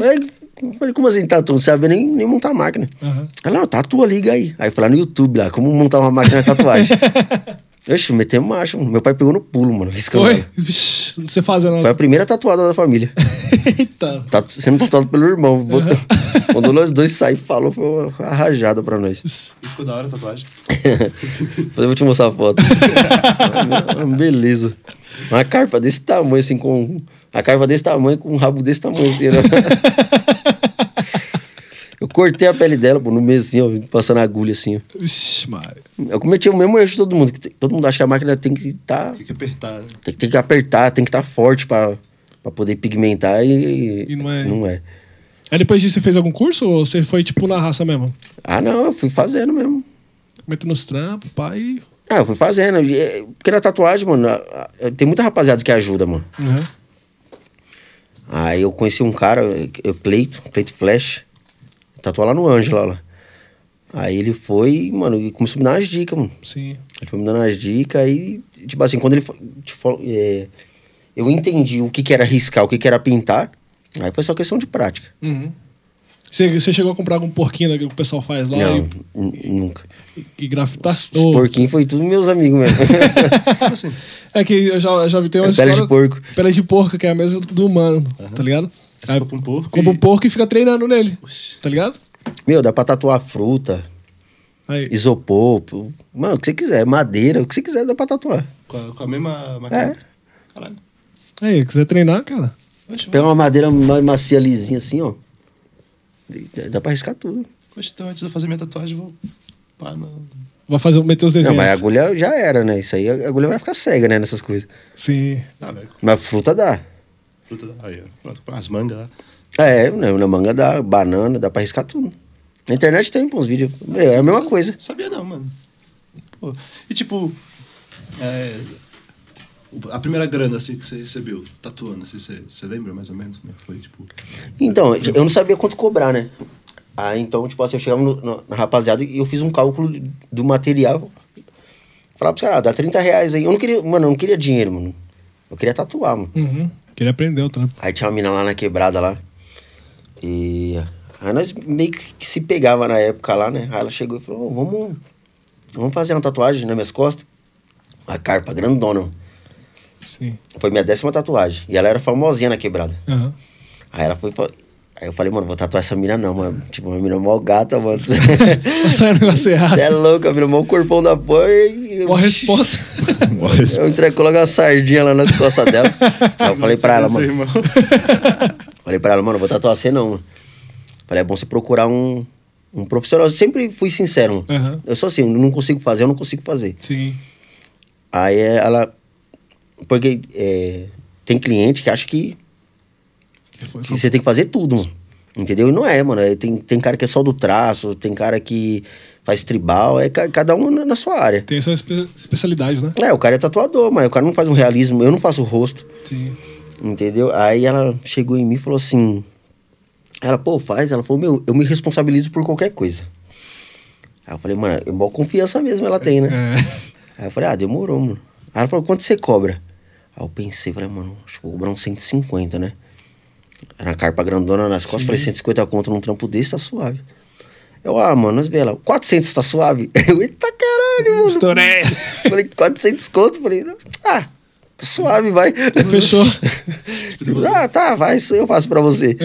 Eu falei, eu como assim tatua? Não sabe nem, nem montar a máquina. Aham. Ela, não, tatua, liga aí. Aí foi lá no YouTube lá, como montar uma máquina de tatuagem. Oxe, metemos marcha, mano. Meu pai pegou no pulo, mano. riscando Foi? Vixe, você fazendo. Foi a primeira tatuada da família. Eita. Tá sendo tatuado pelo irmão. Botou- Quando nós dois saímos, falou, foi uma, rajada pra nós. Ficou da hora a tatuagem. Falei, vou te mostrar a foto. Beleza. Uma carpa desse tamanho, assim, com. A carpa desse tamanho, com um rabo desse tamanho, assim, né? Eu cortei a pele dela, pô, no mês, assim, ó, passando a agulha, assim, ó. Vixe, Mário. Eu cometi o mesmo erro de todo mundo. Todo mundo acha que a máquina tem que tá, Tem que apertar. né? tem, tem que apertar, tem que estar forte pra, pra poder pigmentar e, E não é. não é. Aí depois disso você fez algum curso ou você foi tipo na raça mesmo? Ah, não, eu fui fazendo mesmo. Metendo nos trampos, pai. Ah, eu fui fazendo. É, Porque na tatuagem, mano, tem muita rapaziada que ajuda, mano. Uhum. Aí eu conheci um cara, o Cleito, Cleito Flash, tatuou lá no Ângela lá. Aí ele foi, mano, e começou a me dar umas dicas, mano. Sim. Ele foi me dando umas dicas aí, tipo assim, quando ele falou, é, eu entendi o que que era riscar, o que que era pintar, aí foi só questão de prática. Uhum. Você, você chegou a comprar algum porquinho que o pessoal faz lá Não, e, nunca. e grafitar? Os Ou- porquinhos foi tudo meus amigos mesmo. Assim? É que eu já, já vi tem uma É pele história... de porco. Pele de porco, que é a mesma do humano, tá ligado? Você Aí, compra um porco compra e- um porco e fica treinando nele, tá ligado? Meu, dá pra tatuar fruta, Aí, isopor, pô. mano, o que você quiser, madeira, o que você quiser dá pra tatuar. Com a, com a mesma máquina. Caralho. aí, quiser treinar, cara. Pega uma madeira mais macia, lisinha assim, ó. Dá pra riscar tudo. Então antes de eu fazer minha tatuagem, eu vou. Pá, não. Vai fazer, meter os Não, desenhos. mas a agulha já era, né? Isso aí, a agulha vai ficar cega, né? Nessas coisas. Sim. Ah, velho. Mas fruta dá. Fruta da. Aí, ó. Pronto, com as mangas. É, né, na manga dá, banana, dá pra riscar tudo. Na internet tem pô, uns vídeos. É a mesma coisa. Sabia não, mano. Pô, E tipo. é, a primeira grana assim, que você recebeu tatuando, assim, você, você lembra mais ou menos como é que foi? Tipo. Então, eu não sabia quanto cobrar, né? Aí então, tipo assim, eu chegava no- no- na rapaziada e eu fiz um cálculo do material. Falava pros caras, ah, dá 30 reais aí. Eu não queria, mano, eu não queria dinheiro, mano. Eu queria tatuar, mano. Uhum. Queria aprender o trampo. Aí tinha uma mina lá na quebrada lá. E aí nós meio que se pegava na época lá, né? Aí ela chegou e falou, "Ô, vamos, vamos fazer uma tatuagem nas minhas costas. Uma carpa grandona. mano. Sim. Foi minha décima tatuagem. E ela era famosinha na quebrada. Aham. Aí ela foi e falou. Aí eu falei, mano, vou tatuar essa mina não, mano. Tipo, uma mina mó gata, mano. Você Vai sair um negócio errado. é louca, a mina mó corpão da porra e. Boa resposta. Eu entrei, coloquei uma sardinha lá nas costas dela. Aí eu falei pra ela, mano. Irmão. Falei pra ela, mano, vou tatuar você não, mano. Falei, é bom você procurar um, um profissional. Eu sempre fui sincero, mano. Aham. Eu sou assim, eu não consigo fazer, eu não consigo fazer. Sim. Aí ela. Porque é, tem cliente que acha que, que você tem que fazer tudo, mano. Entendeu? E não é, mano. É, Tem, tem cara que é só do traço, tem cara que faz tribal, é ca- cada um na, na sua área. Tem suas espe- especialidades, né? É, o cara é tatuador, mas o cara não faz um realismo, eu não faço o rosto. Sim. Entendeu? Aí ela chegou em mim e falou assim. Ela, pô, faz. Ela falou, meu, eu me responsabilizo por qualquer coisa. Aí eu falei, mano, é maior confiança mesmo ela tem, né? É. Aí eu falei, ah, demorou, mano. Aí ela falou, quanto você cobra? Aí eu pensei, falei, mano, acho que vou cobrar uns 150, né? Era uma carpa grandona nas costas, falei, 150 conto num trampo desse, tá suave. Eu, ah, mano, nós vê ela, 400 tá suave? Eu, eita caralho, mano. Estourei. Falei, 400 conto? Falei, ah, tá suave, vai. Fechou. ah, tá, vai, isso eu faço pra você.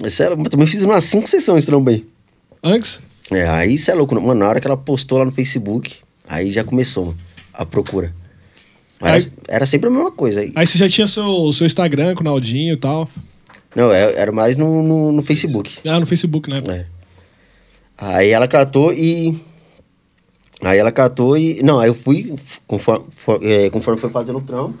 Mas sério, eu também fiz umas 5 sessões também. Antes? É, aí você é louco. Mano, na hora que ela postou lá no Facebook, aí já começou mano, a procura. Era, Aí- era sempre a mesma coisa. Aí- Aí você já tinha seu, seu Instagram com o Naldinho e tal. Não, é- era mais no, no, no Facebook. Ah, no Facebook, né? É. Aí ela catou e. Aí ela catou e. Não, aí eu fui, conforme, for- é, conforme foi fazendo o trampo.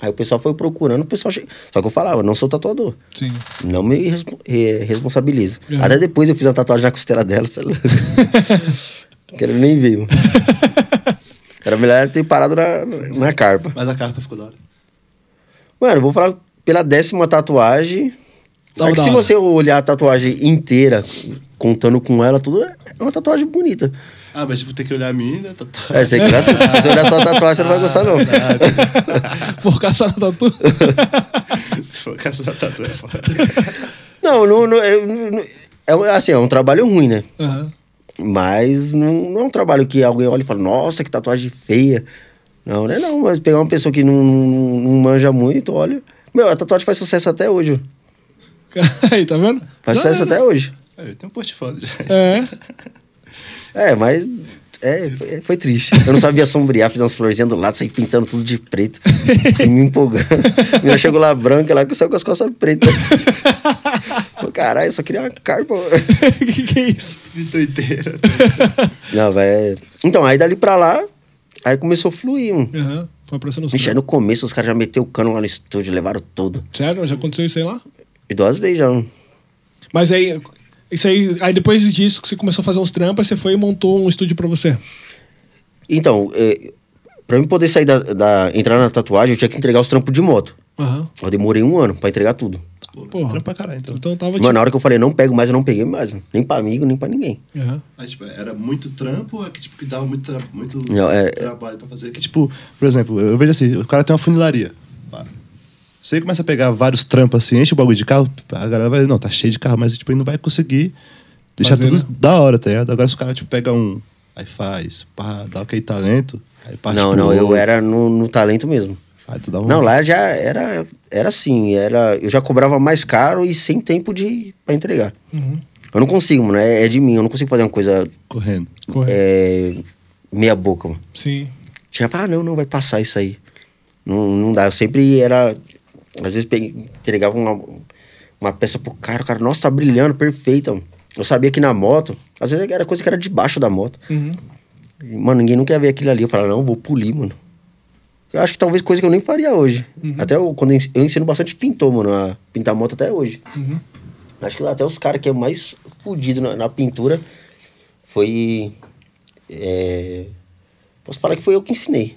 Aí o pessoal foi procurando, o pessoal. che- Só que eu falava, não sou tatuador. Sim. Não me respo- responsabiliza. Uhum. Até depois eu fiz uma tatuagem na costela dela, sei lá. Quero nem ver, mano. Era melhor ter parado na, na carpa. Mas a carpa ficou da hora. Mano, eu vou falar pela décima tatuagem. Tava é se você olhar a tatuagem inteira, contando com ela, tudo é uma tatuagem bonita. Ah, mas tipo, tem que olhar a minha, né? Tá- tá- É, você tem que olhar tudo. Se você olhar só a tatuagem, você não vai gostar, não. Focar só na tatu. For com essa tatu é foda. Não, não, não, é, assim, é um trabalho ruim, né? Aham. Mas não, não é um trabalho que alguém olha e fala, nossa, que tatuagem feia. Não, não é não. Mas pegar uma pessoa que não, não, não manja muito, olha. Meu, a tatuagem faz sucesso até hoje. Aí, tá vendo? Faz sucesso até hoje. É, tem um portfólio já. É. É, mas. É, foi, foi triste. Eu não sabia sombrear, fiz umas florzinhas do lado, saí pintando tudo de preto. Fui me empolgando. A menina chegou lá branca, lá com só com as costas pretas. Pô, Caralho, eu só queria uma carpa. que que é isso? Vitor inteira. Não, vai. Então, aí dali pra lá, aí começou a fluir, mano. Aham. Foi aparecendo os Ixi, aí no começo os caras já meteu o cano lá no estúdio, levaram tudo. Sério? Já aconteceu isso aí lá? E duas vezes já. Mas aí, isso aí, aí depois disso que você começou a fazer uns trampos, aí você foi e montou um estúdio pra você. Então, é, pra mim poder sair da, da- entrar na tatuagem, eu tinha que entregar os trampos de moto. Aham. Eu demorei um ano pra entregar tudo. Porra. Trampa pra caralho, então. Então tava Mano, na hora que eu falei, não pego mais, eu não peguei mais. mano. Nem pra amigo, nem pra ninguém. Aham. Mas, tipo, era muito trampo ou é que, tipo, que dava muito, tra muito Não, é- trabalho pra fazer? Que, tipo, por exemplo, eu vejo assim, o cara tem uma funilaria. Você começa a pegar vários trampos assim, enche o bagulho de carro, a galera vai, não, tá cheio de carro, mas tipo, ele não vai conseguir deixar Fazer, tudo né? da hora, tá ligado? Agora se o cara, tipo, pega um, aí faz, pá, dá aquele talento, aí parte não, não, eu outro. era no, no talento mesmo. Aí tu dá um... Não, lá já era, era assim, era, eu já cobrava mais caro e sem tempo de pra entregar. Uhum. Eu não consigo, mano, é, é de mim, eu não consigo fazer uma coisa Correndo. É, meia boca, mano. Sim. E fala, ah, não, não, vai passar isso aí. Não, não dá, eu sempre era, às vezes peguei, entregava uma, uma peça pro cara, o cara, nossa, tá brilhando, perfeita, mano. Eu sabia que na moto, às vezes era coisa que era debaixo da moto. Uhum. Mano, ninguém nunca ia ver aquilo ali. Eu falava, não, vou polir, mano. Eu acho que talvez coisa que eu nem faria hoje. Até eu, quando eu ens- eu ensino bastante pintor, mano, a pintar moto até hoje. Uhum. Acho que até os caras que é mais fudido na, na pintura foi. é, Posso falar que foi eu que ensinei.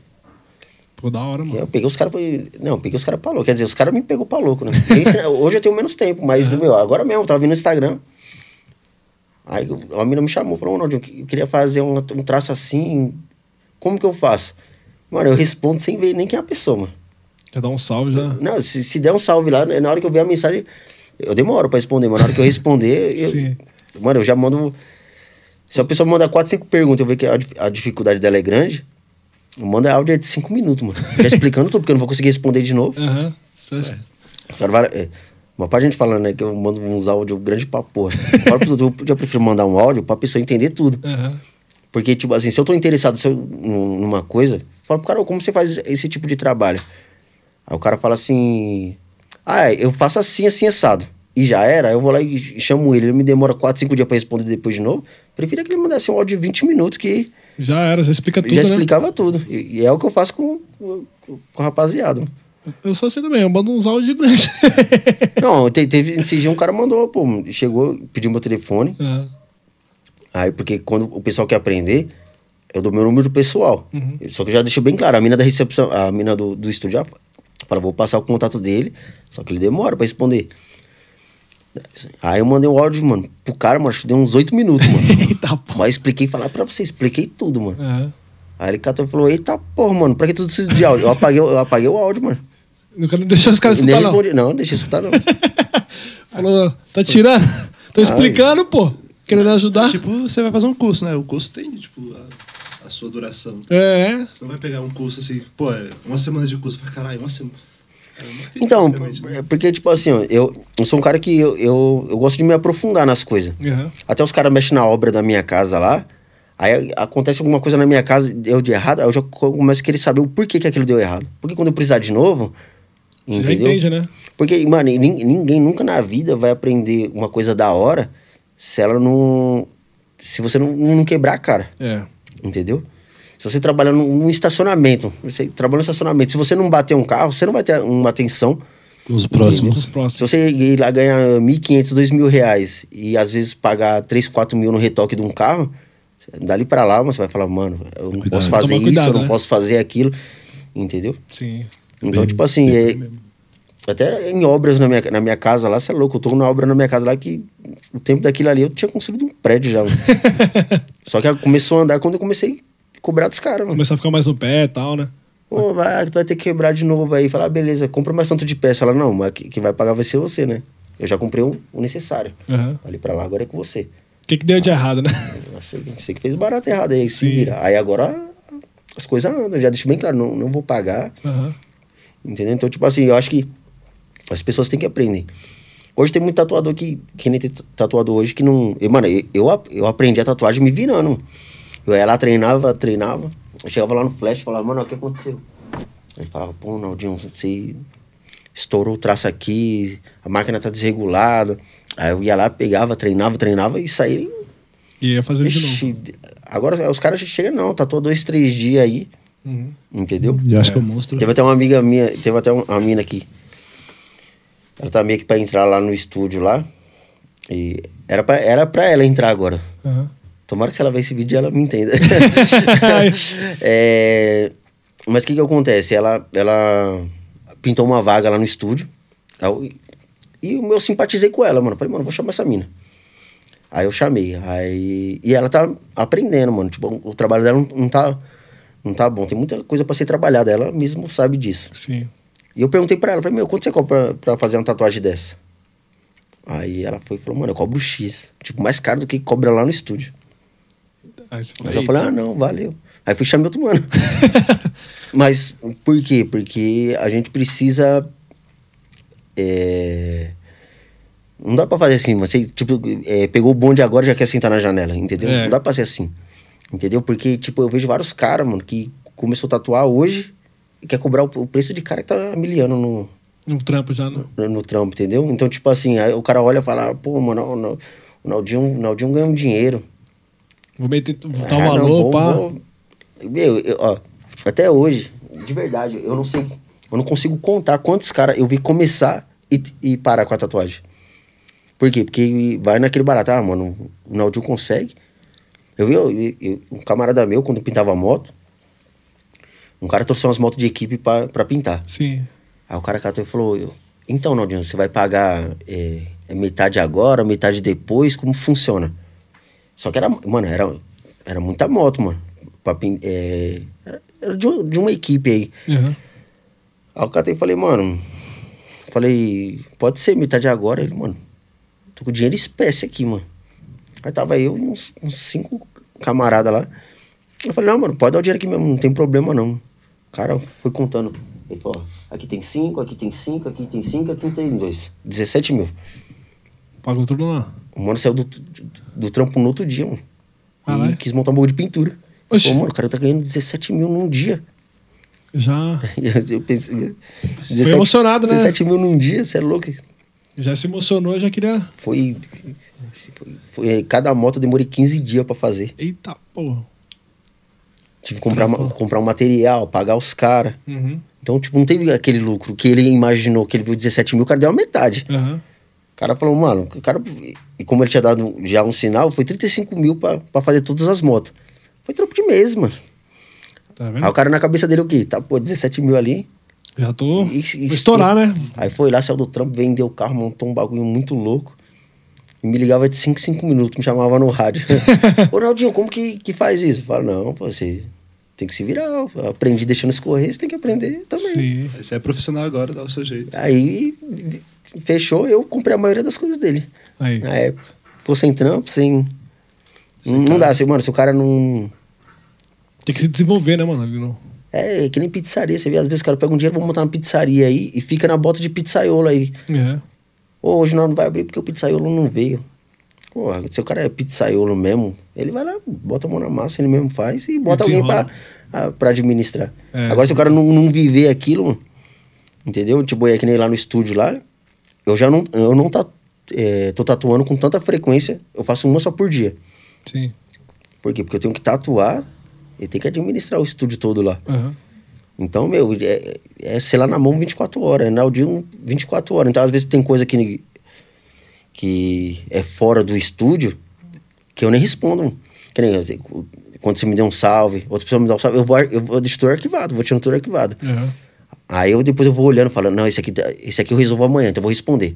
Pô, da hora, mano. Eu peguei os caras pra. Não, peguei os caras pra louco. Quer dizer, os caras me pegou pra louco, né? Hoje eu tenho menos tempo, mas, meu, agora mesmo, eu tava vindo no Instagram. Aí uma menina me chamou, falou, Ronaldinho, eu queria fazer um, um traço assim. Como que eu faço? Mano, eu respondo sem ver nem quem é a pessoa, mano. Já dá um salve, já. Não, se, se der um salve lá, na hora que eu ver a mensagem, eu demoro pra responder, mas na hora que eu responder, eu, Sim. mano, eu já mando. Se a pessoa me mandar 4, 5 perguntas, eu ver que a, a dificuldade dela é grande, eu mando áudio de 5 minutos, mano. Já explicando tudo, porque eu não vou conseguir responder de novo. Aham. Certo. Agora, vai- é, uma parte de gente falando, né, que eu mando uns áudios grandes pra porra. Eu eu prefiro mandar um áudio pra pessoa entender tudo. Aham. Porque, tipo assim, se eu tô interessado se eu- num- numa coisa, falo pro cara, "Ô, como você faz esse tipo de trabalho? Aí o cara fala assim, ah, eu faço assim, assim, assado. E já era, eu vou lá e chamo ele, ele me demora 4, 5 dias pra responder depois de novo. Preferia que ele mandasse um áudio de 20 minutos que Já era, já explica tudo, já né? explicava tudo. E, e é o que eu faço com, com, rapaziada. Eu sou assim também, eu mando uns áudios grandes. Não, te- teve, esse dia um cara mandou, pô, chegou, pediu meu telefone. Aham. Aí, porque quando o pessoal quer aprender, eu dou meu número pessoal. Uhum. Só que eu já deixei bem claro, a mina da recepção, a mina do, do estúdio já fa- fala, vou passar o contato dele, só que ele demora pra responder. Aí eu mandei um áudio, mano, pro cara, mano, acho que deu uns oito minutos, mano. Eita, pô. Mas expliquei, falar pra você, expliquei tudo, mano. Aham. Aí ele catou e falou, eita porra, mano, pra que tudo isso de áudio? Eu apaguei, eu apaguei o áudio, mano. Não quero deixar os caras escutar, não. respondi, não, deixa eu escutar não. Falou, tá tirando? Tô explicando, pô. Querendo ajudar. Tipo, você vai fazer um curso, né? O curso tem, tipo, a, a sua duração. É. Você não vai pegar um curso assim, pô, é uma semana de curso. Fala, caralho, uma semana. Então, né? é porque, tipo assim, eu, eu sou um cara que eu, eu, eu gosto de me aprofundar nas coisas. Aham. Até os caras mexem na obra da minha casa lá. Aí acontece alguma coisa na minha casa, deu de errado, aí eu já co- começo a querer saber o porquê que aquilo deu errado. Porque quando eu precisar de novo. Você já entende, né? Porque, mano, nin- ninguém nunca na vida vai aprender uma coisa da hora se ela não. Se você não, não quebrar a cara. É. Entendeu? Se você trabalhar num, estacionamento, você trabalha no estacionamento, se você não bater um carro, você não vai ter uma atenção. Os próximos. Os Se próximos. você ir lá ganhar 1.500, 2.000 reais e às vezes pagar 3, 4 mil no retoque de um carro, dali pra lá você vai falar, mano, eu não Cuidado. posso fazer isso, cuidado, eu não né? posso fazer aquilo. Entendeu? Sim. Então, Bem- tipo assim, bem é- até em obras na minha, na minha casa lá, você é louco. Eu tô na obra na minha casa lá que o tempo daquilo ali eu tinha construído um prédio já. Só que começou a andar quando eu comecei a cobrar dos caras, mano. Começar a ficar mais no pé e tal, né? Pô, vai, vai ter que quebrar de novo aí. Falar, ah, beleza, compra mais tanto de peça. Ela, não, mas que- quem vai pagar vai ser você, né? Eu já comprei o, o necessário. Aham. Ali pra lá, agora é com você. O que, que deu de errado, né? Você, você que fez barato errado aí, se vira. Aí agora as coisas andam, já deixo bem claro, não, não vou pagar. Aham. Entendeu? Então, tipo assim, eu acho que as pessoas têm que aprender. Hoje tem muito tatuador que, que nem tem tatuador hoje que não. Eu, mano, eu, eu aprendi a tatuagem me virando. Eu ia lá, treinava, treinava. Eu chegava lá no flash e falava, mano, o que aconteceu? Ele falava, pô, Naldinho, você estourou o traço aqui, a máquina tá desregulada. Aí eu ia lá, pegava, treinava, treinava e saía. E ia fazer de novo. Ixi, agora os caras chegam, não, tatuou dois, três dias aí, Uhum. entendeu? E acho que é um monstro. Teve até uma amiga minha, teve até um- uma mina aqui. Ela tá meio que pra entrar lá no estúdio lá. E era pra, era pra ela entrar agora. Aham. Tomara que se ela ver esse vídeo ela me entenda. É, mas o que que acontece? Ela, ela pintou uma vaga lá no estúdio. E eu, simpatizei com ela, mano. Falei, mano, vou chamar essa mina. Aí eu chamei. Aí, e ela tá aprendendo, mano. Tipo, o trabalho dela não, não tá, não tá bom. Tem muita coisa pra ser trabalhada. Ela mesmo sabe disso. Sim. E eu perguntei pra ela, falei, meu, quanto você cobra pra, pra fazer uma tatuagem dessa? Aí ela foi e falou, mano, eu cobro X. Tipo, mais caro do que cobra lá no estúdio. Aí você Mas falou, eu falei, ah, não, valeu. Aí fui chamar outro mano. Mas por quê? Porque a gente precisa. é, Não dá pra fazer assim, você tipo, é, pegou o bonde agora e já quer sentar na janela, entendeu? É. Não dá pra ser assim. Entendeu? Porque, tipo, eu vejo vários caras, mano, que começou a tatuar hoje e quer cobrar o, preço de cara que tá miliano no, um trampo já, não. no, no trampo, entendeu? Então, tipo assim, aí o cara olha e fala, pô, mano, o Naldinho, o Naldinho ganha um dinheiro. Vou meter, botar Ah, um não, valor, vou- pá. vou- Meu, eu- ó, até hoje, de verdade, eu não sei, eu não consigo contar quantos caras eu vi começar e, e parar com a tatuagem. Por quê? Porque vai naquele barato, ah, mano, o Naldinho consegue. Eu vi eu- eu- um camarada meu, quando pintava moto, um cara trouxe umas motos de equipe pra, pra pintar. Sim. Aí o cara catou e falou, então, Naldinho, você vai pagar é, é metade agora, metade depois, como funciona? Só que era, mano, era, era muita moto, mano. Pra, é, era de, uma- de uma equipe aí. Aham. Aí eu catei e falei, mano, falei, pode ser metade agora. Ele, mano, tô com dinheiro espécie aqui, mano. Aí tava eu e uns, uns cinco camaradas lá. Eu falei, não, mano, pode dar o dinheiro aqui mesmo, não tem problema não. O cara foi contando. Ele falou, aqui tem cinco, aqui tem cinco, aqui tem cinco, aqui tem dois. 17 mil. Pagou tudo lá. O mano saiu do, do trampo no outro dia, mano. Ah, e vai? quis montar um bagulho de pintura. Oxi. Pô, mano, o cara tá ganhando 17 mil num dia. Já, eu pensei. Foi emocionado, né? 17 mil num dia, você é louco? já se emocionou, já queria. Foi, foi, foi- Cada moto eu demorei 15 dias pra fazer. Eita, porra. Tive que comprar, comprar um material, pagar os caras. Uhum. Então, tipo, não teve aquele lucro que ele imaginou, que ele viu 17 mil, o cara deu a metade. Aham. O cara falou, mano, o cara. E como ele tinha dado já um sinal, foi 35 mil pra, pra fazer todas as motos. Foi trampo de mês, mano. Tá vendo? Aí o cara na cabeça dele o quê? Tá, pô, 17 mil ali. Já tô. E- e- Vou estourar, né? Aí foi lá, saiu do trampo, vendeu o carro, montou um bagulho muito louco. E me ligava de 5 em 5 minutos, me chamava no rádio. Ô, Naldinho, como que, que faz isso? Eu falo, não, pô, você tem que se virar. Eu aprendi deixando escorrer, você tem que aprender também. Sim. Você é profissional agora, dá o seu jeito. Aí fechou, eu comprei a maioria das coisas dele. Aí. Na época. Ficou sem trampo, sem. não, não dá, assim, mano, se o cara não. Tem que se desenvolver, né, mano? Ali no- É, que nem pizzaria. Você vê, às vezes o cara pega um dinheiro, vamos montar uma pizzaria aí e fica na bota de pizzaiolo aí. É. Ô, hoje nós não vai abrir porque o pizzaiolo não veio. Pô, se o cara é pizzaiolo mesmo, ele vai lá, bota a mão na massa, ele mesmo faz e bota alguém pra, a- pra administrar. É. Agora, se o cara não, não viver aquilo, entendeu? Tipo, é que nem lá no estúdio lá, eu já não, eu não tá, é, tô tatuando com tanta frequência, eu faço uma só por dia. Sim. Por quê? Porque eu tenho que tatuar e tenho que administrar o estúdio todo lá. Aham. Então, meu, é, é ser lá na mão 24 horas, é na dia um 24 horas. Então, às vezes tem coisa que, que é fora do estúdio que eu nem respondo. Que nem, quando você me deu um salve, outras pessoas me dão um salve, eu vou, eu vou deixar tudo arquivado, vou tirando tudo arquivado. Aham. Aí eu depois eu vou olhando e falando, não, esse aqui, tá- esse aqui eu resolvo amanhã, então eu vou responder.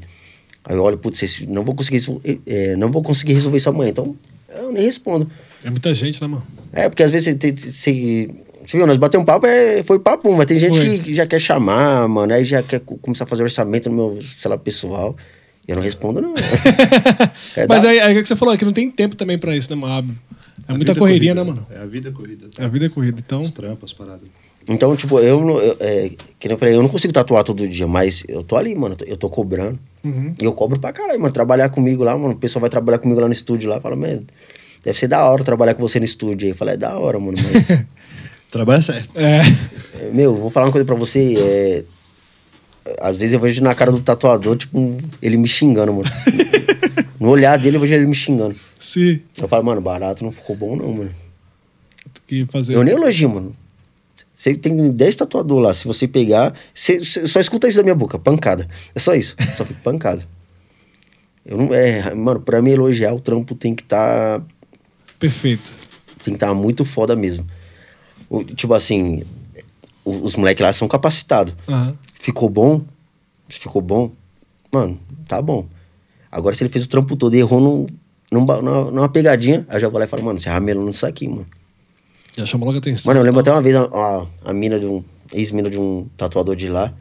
Aí eu olho, putz, esse- não vou conseguir, é, não vou conseguir resolver isso amanhã, então eu nem respondo. É muita gente, né, mano? É, porque às vezes você, tem- você, você viu, nós batemos um papo, é, foi papo, mas tem gente Foi. que já quer chamar, mano, aí já quer co- começar a fazer orçamento no meu celular pessoal. Eu não respondo, não. É, Mas aí, aí é o que você falou, é que não tem tempo também pra isso, né, mano? É A muita vida correria, corrida, né, mano? É a vida corrida. A vida é corrida, então. Os trampos, as paradas. Então, tipo, eu, não- eu, é, que nem eu falei, eu não consigo tatuar todo dia, mas eu tô ali, mano, eu tô- eu tô cobrando. Uhum. E eu cobro pra caralho, mano, trabalhar comigo lá, mano, o pessoal vai trabalhar comigo lá no estúdio lá, fala, mano, deve ser da hora trabalhar com você no estúdio. Aí eu falei, é da hora, mano, mas... Trabalha certo. É. É, Meu, vou falar uma coisa pra você. É... Às vezes eu vejo na cara do tatuador, tipo, ele me xingando, mano. no olhar dele eu vejo ele me xingando. Se Eu falo, mano, barato não ficou bom, não, mano. que fazer. Eu nem elogio, mano. Você tem 10 tatuadores lá. Se você pegar. Você, você só escuta isso da minha boca, pancada. É só isso. Só fica pancada. Eu não. É, mano, pra mim elogiar, o trampo tem que estar. Perfeito. tem que estar muito foda mesmo. O- tipo assim, o- os moleques lá são capacitados. Aham. Ficou bom? Ficou bom? Mano, tá bom. Agora, se ele fez o trampo todo e errou num, ba- numa, numa pegadinha, aí eu já vou lá e falo, mano, você é ramelou nisso aqui, mano. Já chamou logo a atenção. Mano, eu lembro então. até uma vez a, a, a mina de um. Ex-mina de um tatuador de lá.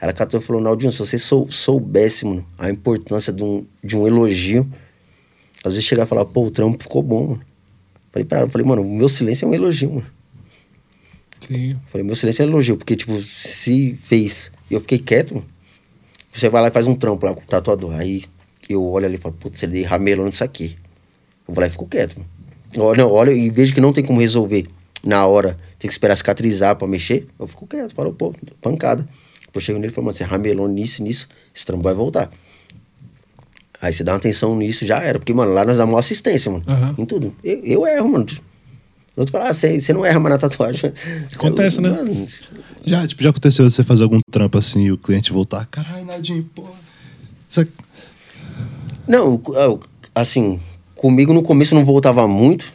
Ela catou e falou, Naldinho, se você sou, soubesse, mano, a importância de um, de um elogio, às vezes chegar e falar, pô, o trampo ficou bom, mano. Falei pra ela, falei, mano, o meu silêncio é um elogio, mano. Sim. Falei, meu silêncio é elogio, porque, tipo, se fez e eu fiquei quieto, mano, você vai lá e faz um trampo lá com o tatuador. Aí eu olho ali e falo, putz, ele ramelou nisso aqui. Eu vou lá e fico quieto. Mano. Eu olho, eu olho e vejo que não tem como resolver na hora, tem que esperar cicatrizar pra mexer. Eu fico quieto, falo, pô, pancada. Depois chego nele e falo, mano, você ramelou nisso, nisso, esse trampo vai voltar. Aí você dá uma atenção nisso, já era. Porque, mano, lá nós damos uma assistência, mano. Aham. Em tudo. Eu, eu erro, mano. O outro fala, ah, você, você não erra mais na tatuagem. Acontece, né? Mano, Já, tipo, já aconteceu você fazer algum trampo assim e o cliente voltar, caralho, Naldinho, porra. Aqui- Não, eu- assim, comigo no começo não voltava muito,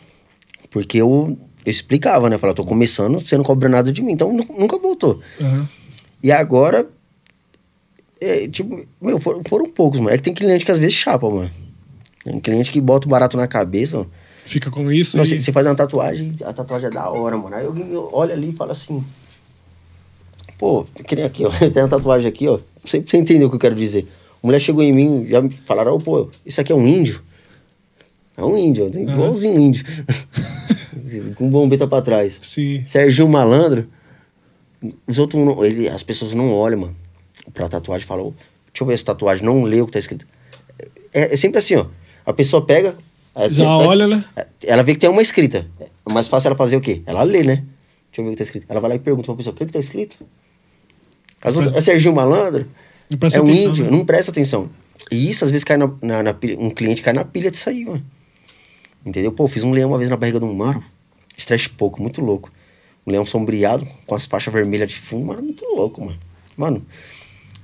porque eu, eu explicava, né? Falava, tô começando, você não cobra nada de mim, então nu- nunca voltou. Aham. E agora, é, tipo, meu, foram, foram poucos, mano. É que tem cliente que às vezes chapa, mano. Tem cliente que bota o barato na cabeça, mano. Fica com isso Não, e... Você faz uma tatuagem, a tatuagem é da hora, mano. Aí alguém olha ali e fala assim. Pô, que nem aqui, ó. Eu tenho uma tatuagem aqui, ó. Você, você entendeu o que eu quero dizer. A mulher chegou em mim, já me falaram, ô, pô, isso aqui é um índio. É um índio, Aham. igualzinho um índio. Com bombeta pra trás. Sim. Serginho Malandro, os outros não, ele, as pessoas não olham, mano, pra tatuagem e falam, "Ô, deixa eu ver essa tatuagem, não lê o que tá escrito. É, é sempre assim, ó. A pessoa pega. aí Já tem- olha, né? Ela vê que tem uma escrita. É mais fácil ela fazer o quê? Ela lê, né? Deixa eu ver o que tá escrito. Ela vai lá e pergunta pra pessoa, o que, que tá escrito? As outras, é Serginho Malandro? É um atenção, índio, né? não presta atenção. E isso às vezes cai na, na, na pilha, um cliente cai na pilha disso aí, mano. Entendeu? Pô, fiz um leão uma vez na barriga de um mano, estresse pouco, muito louco. Um leão sombreado, com as faixas vermelhas de fundo, mano, muito louco, mano. Mano,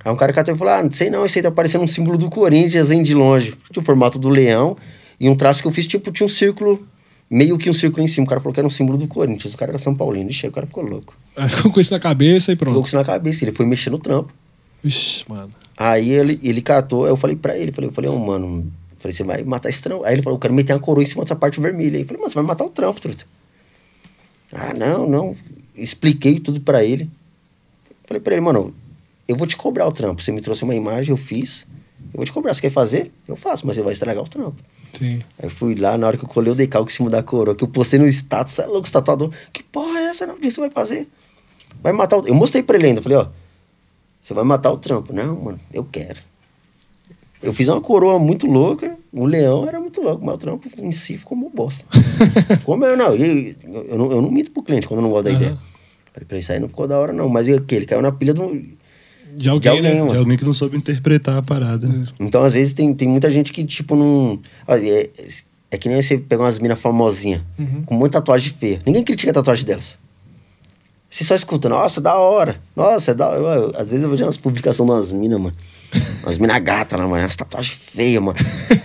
aí um cara catou e falou, ah, não sei não, esse aí tá parecendo um símbolo do Corinthians, hein, de longe. Tinha o formato do leão, e um traço que eu fiz, tipo, tinha um círculo, meio que um círculo em cima. O cara falou que era um símbolo do Corinthians, o cara era São Paulino. Ixi, o cara ficou louco. Ficou com isso na cabeça e Ficou com pronto. isso na cabeça, ele foi mexer no trampo. Vixe, mano. Aí ele, ele catou, eu falei pra ele, falei, eu falei, ô, mano, falei, você vai matar esse trampo. Aí ele falou, eu quero meter uma coroa em cima dessa parte vermelha. Aí eu falei, mas você vai matar o trampo, truta. Ah, não, não. Expliquei tudo pra ele. Falei pra ele, mano, eu vou te cobrar o trampo. Você me trouxe uma imagem, eu fiz. Eu vou te cobrar. Você quer fazer? Eu faço, mas você vai estragar o trampo. Sim. Aí fui lá, na hora que eu colei o decalque em cima da coroa, que eu postei no status, é louco, os tatuador. Que porra é essa, não? Disso você vai fazer? vai matar o... Eu mostrei pra ele ainda, falei, ó, você vai matar o trampo. Não, mano, eu quero. Eu fiz uma coroa muito louca, o leão era muito louco, mas o trampo em si ficou uma bosta. ficou mesmo, não. E Eu, eu, não. eu não minto pro cliente quando eu não gosto da Aham. ideia. Falei, pra isso aí não ficou da hora, não. Mas e que ele caiu na pilha do, De alguém, de alguém, né? De alguém que não soube interpretar a parada. né? Então, às vezes, tem, tem muita gente que, tipo, não. É, é que nem você pegar umas minas famosinhas, Uhum. com muita tatuagem feia. Ninguém critica a tatuagem delas. Você só escuta, nossa, da hora. Nossa, é da hora. Eu- eu- às vezes eu vejo umas publicações de umas minas, mano. Umas minas gatas lá, mano. Umas tatuagens feias, mano.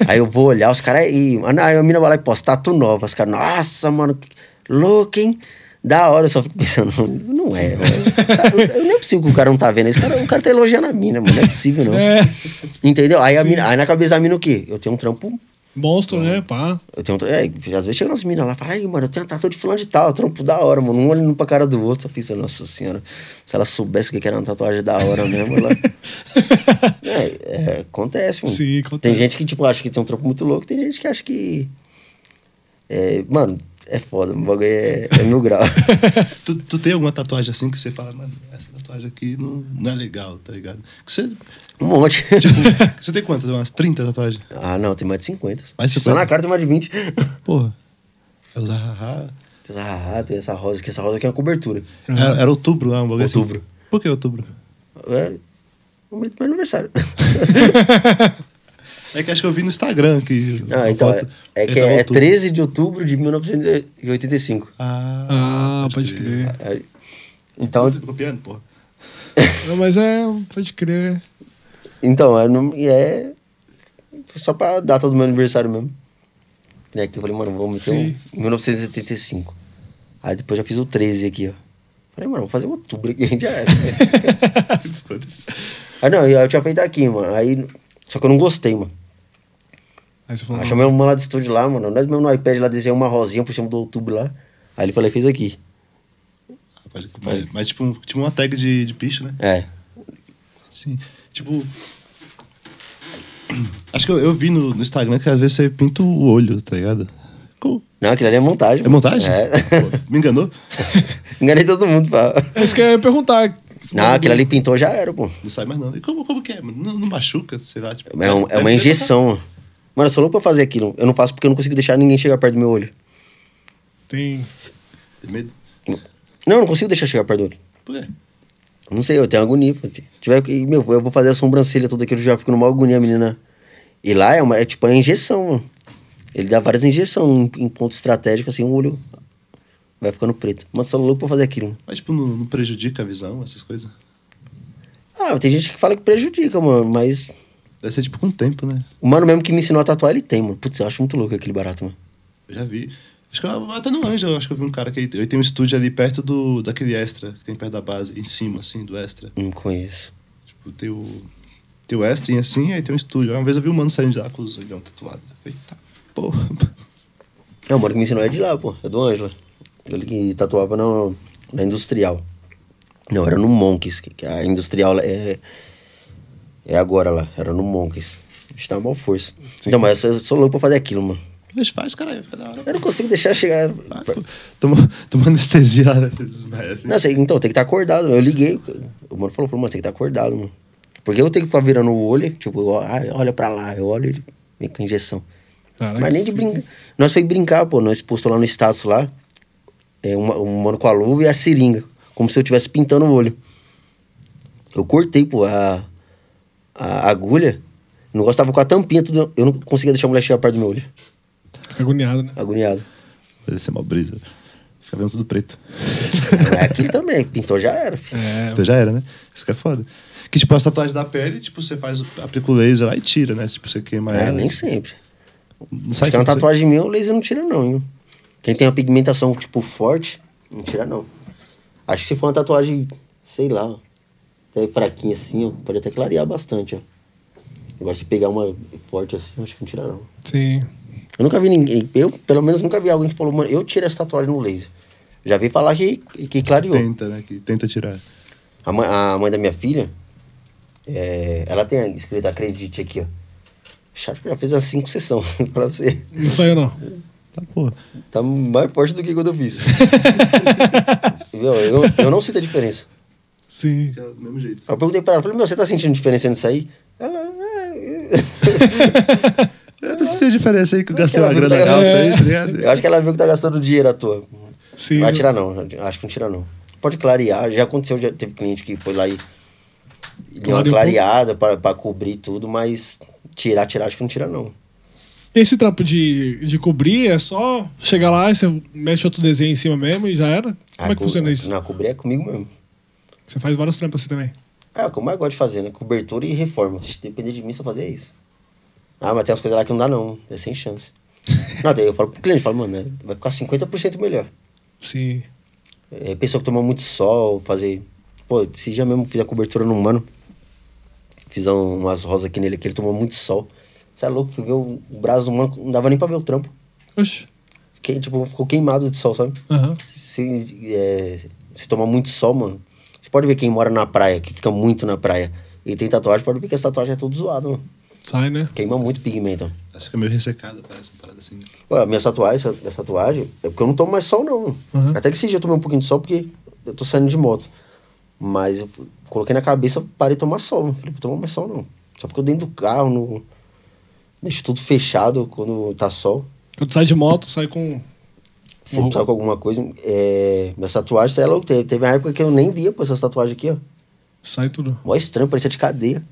Aí eu vou olhar, os caras. E, aí a mina vai lá e posta tatu nova. Os caras, nossa, mano, que louco, hein? Da hora, eu só fico pensando, não é, velho. Eu nem é possível que o cara não tá vendo isso. O cara, o cara tá elogiando a mina, mano. Não é possível, não. É. Entendeu? Aí, a mina, aí na cabeça da mina o quê? Eu tenho um trampo. Monstro, né? Pá. Eu tenho um, é, às vezes chegam umas minas lá e falam, aí, mano, eu tenho uma tatu de fulano de tal, trampo da hora, mano. Um olhando pra cara do outro, só pensa, nossa senhora, se ela soubesse o que que era uma tatuagem da hora mesmo, ela. é, é, acontece, mano. Sim, acontece. Tem gente que, tipo, acha que tem um trampo muito louco, tem gente que acha que. É, mano, é foda, o bagulho é, é mil grau. Tu, tu tem alguma tatuagem assim que você fala, mano, essa tatuagem aqui não, não é legal, tá ligado? Que você, Um monte. tipo, você tem quantas? Umas 30 tatuagens? ah, não, tem mais de 50. Mais de Só 50? na cara tem mais de 20. Porra. É usar haha. Tem essa, tem essa rosa aqui, essa rosa aqui é uma cobertura. Era, era outubro lá, um bagulho assim. Outubro. Por que outubro? É o momento do meu aniversário. É que acho que eu vi no Instagram que. Ah, então, foto, é, é que é outubro. 13 de outubro de 1985. Ah, Ah, pode crer. Aí- Então, Tá copiando, porra. Não, mas é, pode crer. então é, não- é só pra data do meu aniversário mesmo. Né, que eu falei, mano, vamos meter um, Sim. em 1975. Aí depois já fiz o 13 aqui, ó. Falei, mano, vou fazer outubro aqui, já era. Foda-se. aí não, eu tinha feito aqui, mano. Aí, só que eu não gostei, mano. Aí você falou. Aí chamei uma lá do estúdio lá, mano. Nós mesmo no iPad lá desenhamos uma rosinha por cima do outubro lá. Aí ele falou, fez aqui. Pode- Mas, mas tipo, um- tipo uma tag de, de picho, né? É. Sim. Tipo. Acho que eu, eu vi no, no Instagram que às vezes você pinta o olho, tá ligado? Co- Não, aquilo ali é montagem. É montagem? É. Pô, me enganou? Enganei todo mundo. Pá. É isso que eu ia perguntar. Não, aquilo ali pintou já era, pô. Não sai mais não. E como, como que é? Não, não machuca, sei lá. Tipo, É, um- é deve- uma deve injeção, mano. Mano, eu sou louco pra fazer aquilo. Eu não faço porque eu não consigo deixar ninguém chegar perto do meu olho. Tem. Tem medo? Não, eu não consigo deixar chegar perto do olho. Por quê? Não sei, eu tenho agonia. Tiver, meu, eu vou fazer a sobrancelha toda aqui, eu já fico numa agonia, menina. E lá é, uma, é tipo uma injeção, mano. Ele dá várias injeções em, em ponto estratégico, assim, o olho vai ficando preto. Mas eu sou louco pra fazer aquilo. Mas, tipo, não, não prejudica a visão, essas coisas? Ah, tem gente que fala que prejudica, mano, mas Deve ser, tipo, com o tempo, né? o mano mesmo que me ensinou a tatuar, ele tem, mano. Putz, eu acho muito louco aquele barato, mano. Eu já vi. Acho que eu, até no eu acho que eu vi um cara que ele tem um estúdio ali perto do, daquele extra, que tem perto da base, em cima, assim, do extra. Não conheço. Tipo, tem o, tem o extra assim, aí tem um estúdio. Aí Uma vez eu vi um mano saindo de lá com os olhão tatuados. Eu falei, tá, porra. É, o mano que me ensinou é de lá, pô. É do Ângelo. Ele que tatuava na, na Industrial. Não, era no Monks, que, a Industrial é, é agora lá. Era no Monks. A gente tava mal força. Então, mas eu sou, sou louco pra fazer aquilo, mano. Mas faz, caralho, fica da hora. Eu não consigo deixar chegar... Vai. Toma, toma anestesia assim. Não, sei, então, tem que estar acordado. Eu liguei, o mano falou, falou, mano, tem que estar acordado, mano. Porque eu tenho que ficar virando o olho, tipo, olha pra lá, eu olho ele vem com a injeção. Caraca. Mas nem de brincar. Nós foi brincar, pô. Nós postou lá no status lá. É, uma, um mano com a luva e a seringa. Como se eu estivesse pintando o olho. Eu cortei, pô, a, a agulha. O negócio tava com a tampinha, tudo. Eu não conseguia deixar a mulher chegar perto do meu olho. Fica agoniado, né? Agoniado. Vai ser mal brisa. Fica vendo tudo preto. É aqui também. Pintou já era, filho. É. Então já era, né? Isso que é foda. Que, tipo, as tatuagens da pele, tipo, você faz, aplica o laser lá e tira, né? Tipo, você queima É, ela. nem sempre. Não Se sai tem uma sempre, tatuagem minha, o laser não tira, não, viu? Quem tem uma pigmentação, tipo, forte, não tira, não. Acho que se for uma tatuagem, sei lá, até fraquinha assim, ó, pode até clarear bastante, ó. Agora, se pegar uma forte assim, acho que não tira, não. Sim. Eu nunca vi ninguém, eu, pelo menos, nunca vi alguém que falou, mano, eu tiro essa tatuagem no laser. Já vi falar que, que clareou. Tenta, né? Que tenta tirar. A mãe, a mãe da minha filha, é, ela tem escrito acredite aqui, ó. Acho que já fez umas cinco sessões, pra você. Não saiu, não. Tá, pô. Tá mais forte do que quando eu fiz. Viu? eu, eu não sinto a diferença. Sim. Do mesmo jeito. Eu perguntei pra ela, falei, meu, você tá sentindo diferença nisso aí? Ela, é... Eu tô sentindo a diferença aí que eu gastei Ela uma grana alta aí, tá ligado? Eu acho que ela viu que tá gastando dinheiro à toa. Sim. Não vai tirar não, acho que não tira não. Pode clarear, já aconteceu, já teve cliente que foi lá e deu uma um clareada pra, pra cobrir tudo, mas tirar, tirar, acho que não tira não. Esse trampo de, de cobrir é só chegar lá e você mexe outro desenho em cima mesmo e já era? Como é que funciona isso? Não, cobrir é comigo mesmo. Você faz vários trampos assim também. É, o que eu mais gosto de fazer, né? Cobertura e reforma. Se depender de mim, só fazer isso. Ah, mas tem umas coisas lá que não dá não, é sem chance. não, daí eu falo pro cliente, falo, mano, vai ficar 50% melhor. Sim. É, pessoa que toma muito sol, fazer. Pô, esse dia mesmo fiz a cobertura num mano. Fiz um- umas rosas aqui nele que ele tomou muito sol. Você é louco, fui ver o, o braço do mano, não dava nem pra ver o trampo. Oxi. Que, tipo, ficou queimado de sol, sabe? Aham. Se, é, se toma muito sol, mano. Você pode ver quem mora na praia, que fica muito na praia. E tem tatuagem, pode ver que essa tatuagem é tudo zoada, mano. Sai, né? Queima muito pigmento. Acho que é meio ressecada, parece uma parada assim. Ué, minha tatuagem, essa, essa tatuagem, é porque eu não tomo mais sol, não. Uhum. Até que esse dia eu tomei um pouquinho de sol porque eu tô saindo de moto. Mas eu coloquei na cabeça, parei de tomar sol. Não falei, vou tomar mais sol, não. Só ficou dentro do carro, no... deixo tudo fechado quando tá sol. Quando sai de moto, sai com. Sempre Uhum. sai com alguma coisa. É... Minhas tatuagens, é louco. Teve, teve uma época que eu nem via pô, essas tatuagens aqui, ó. Sai tudo. Mó estranho, parecia de cadeia.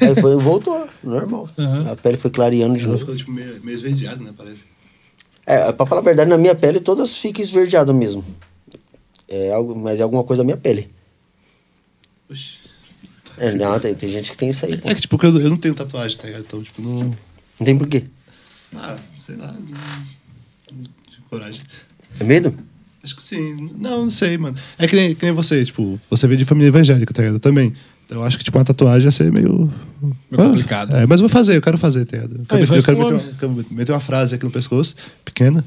Aí foi, voltou, normal. Uhum. A pele foi clareando de Ela novo. ficou tipo meio, meio esverdeada, né? Parece. É, pra falar a verdade, na minha pele todas ficam esverdeadas mesmo. É algo, mas é alguma coisa da minha pele. Oxi. É, não, tem, tem gente que tem isso aí, pô. É que, tipo, eu, eu não tenho tatuagem, tá ligado? Então, tipo, não. Não tem porquê. Ah, sei lá. Não, coragem. É medo? Acho que sim. Não, não sei, mano. É que nem, que nem você, tipo, você veio de família evangélica, tá ligado? Eu também. Eu acho que, tipo, uma tatuagem ia ser meio. Meio Ah, complicado. É, mas eu vou fazer, eu quero fazer, tá ligado? Eu eu quero meter, uma, quero meter uma frase aqui no pescoço, pequena.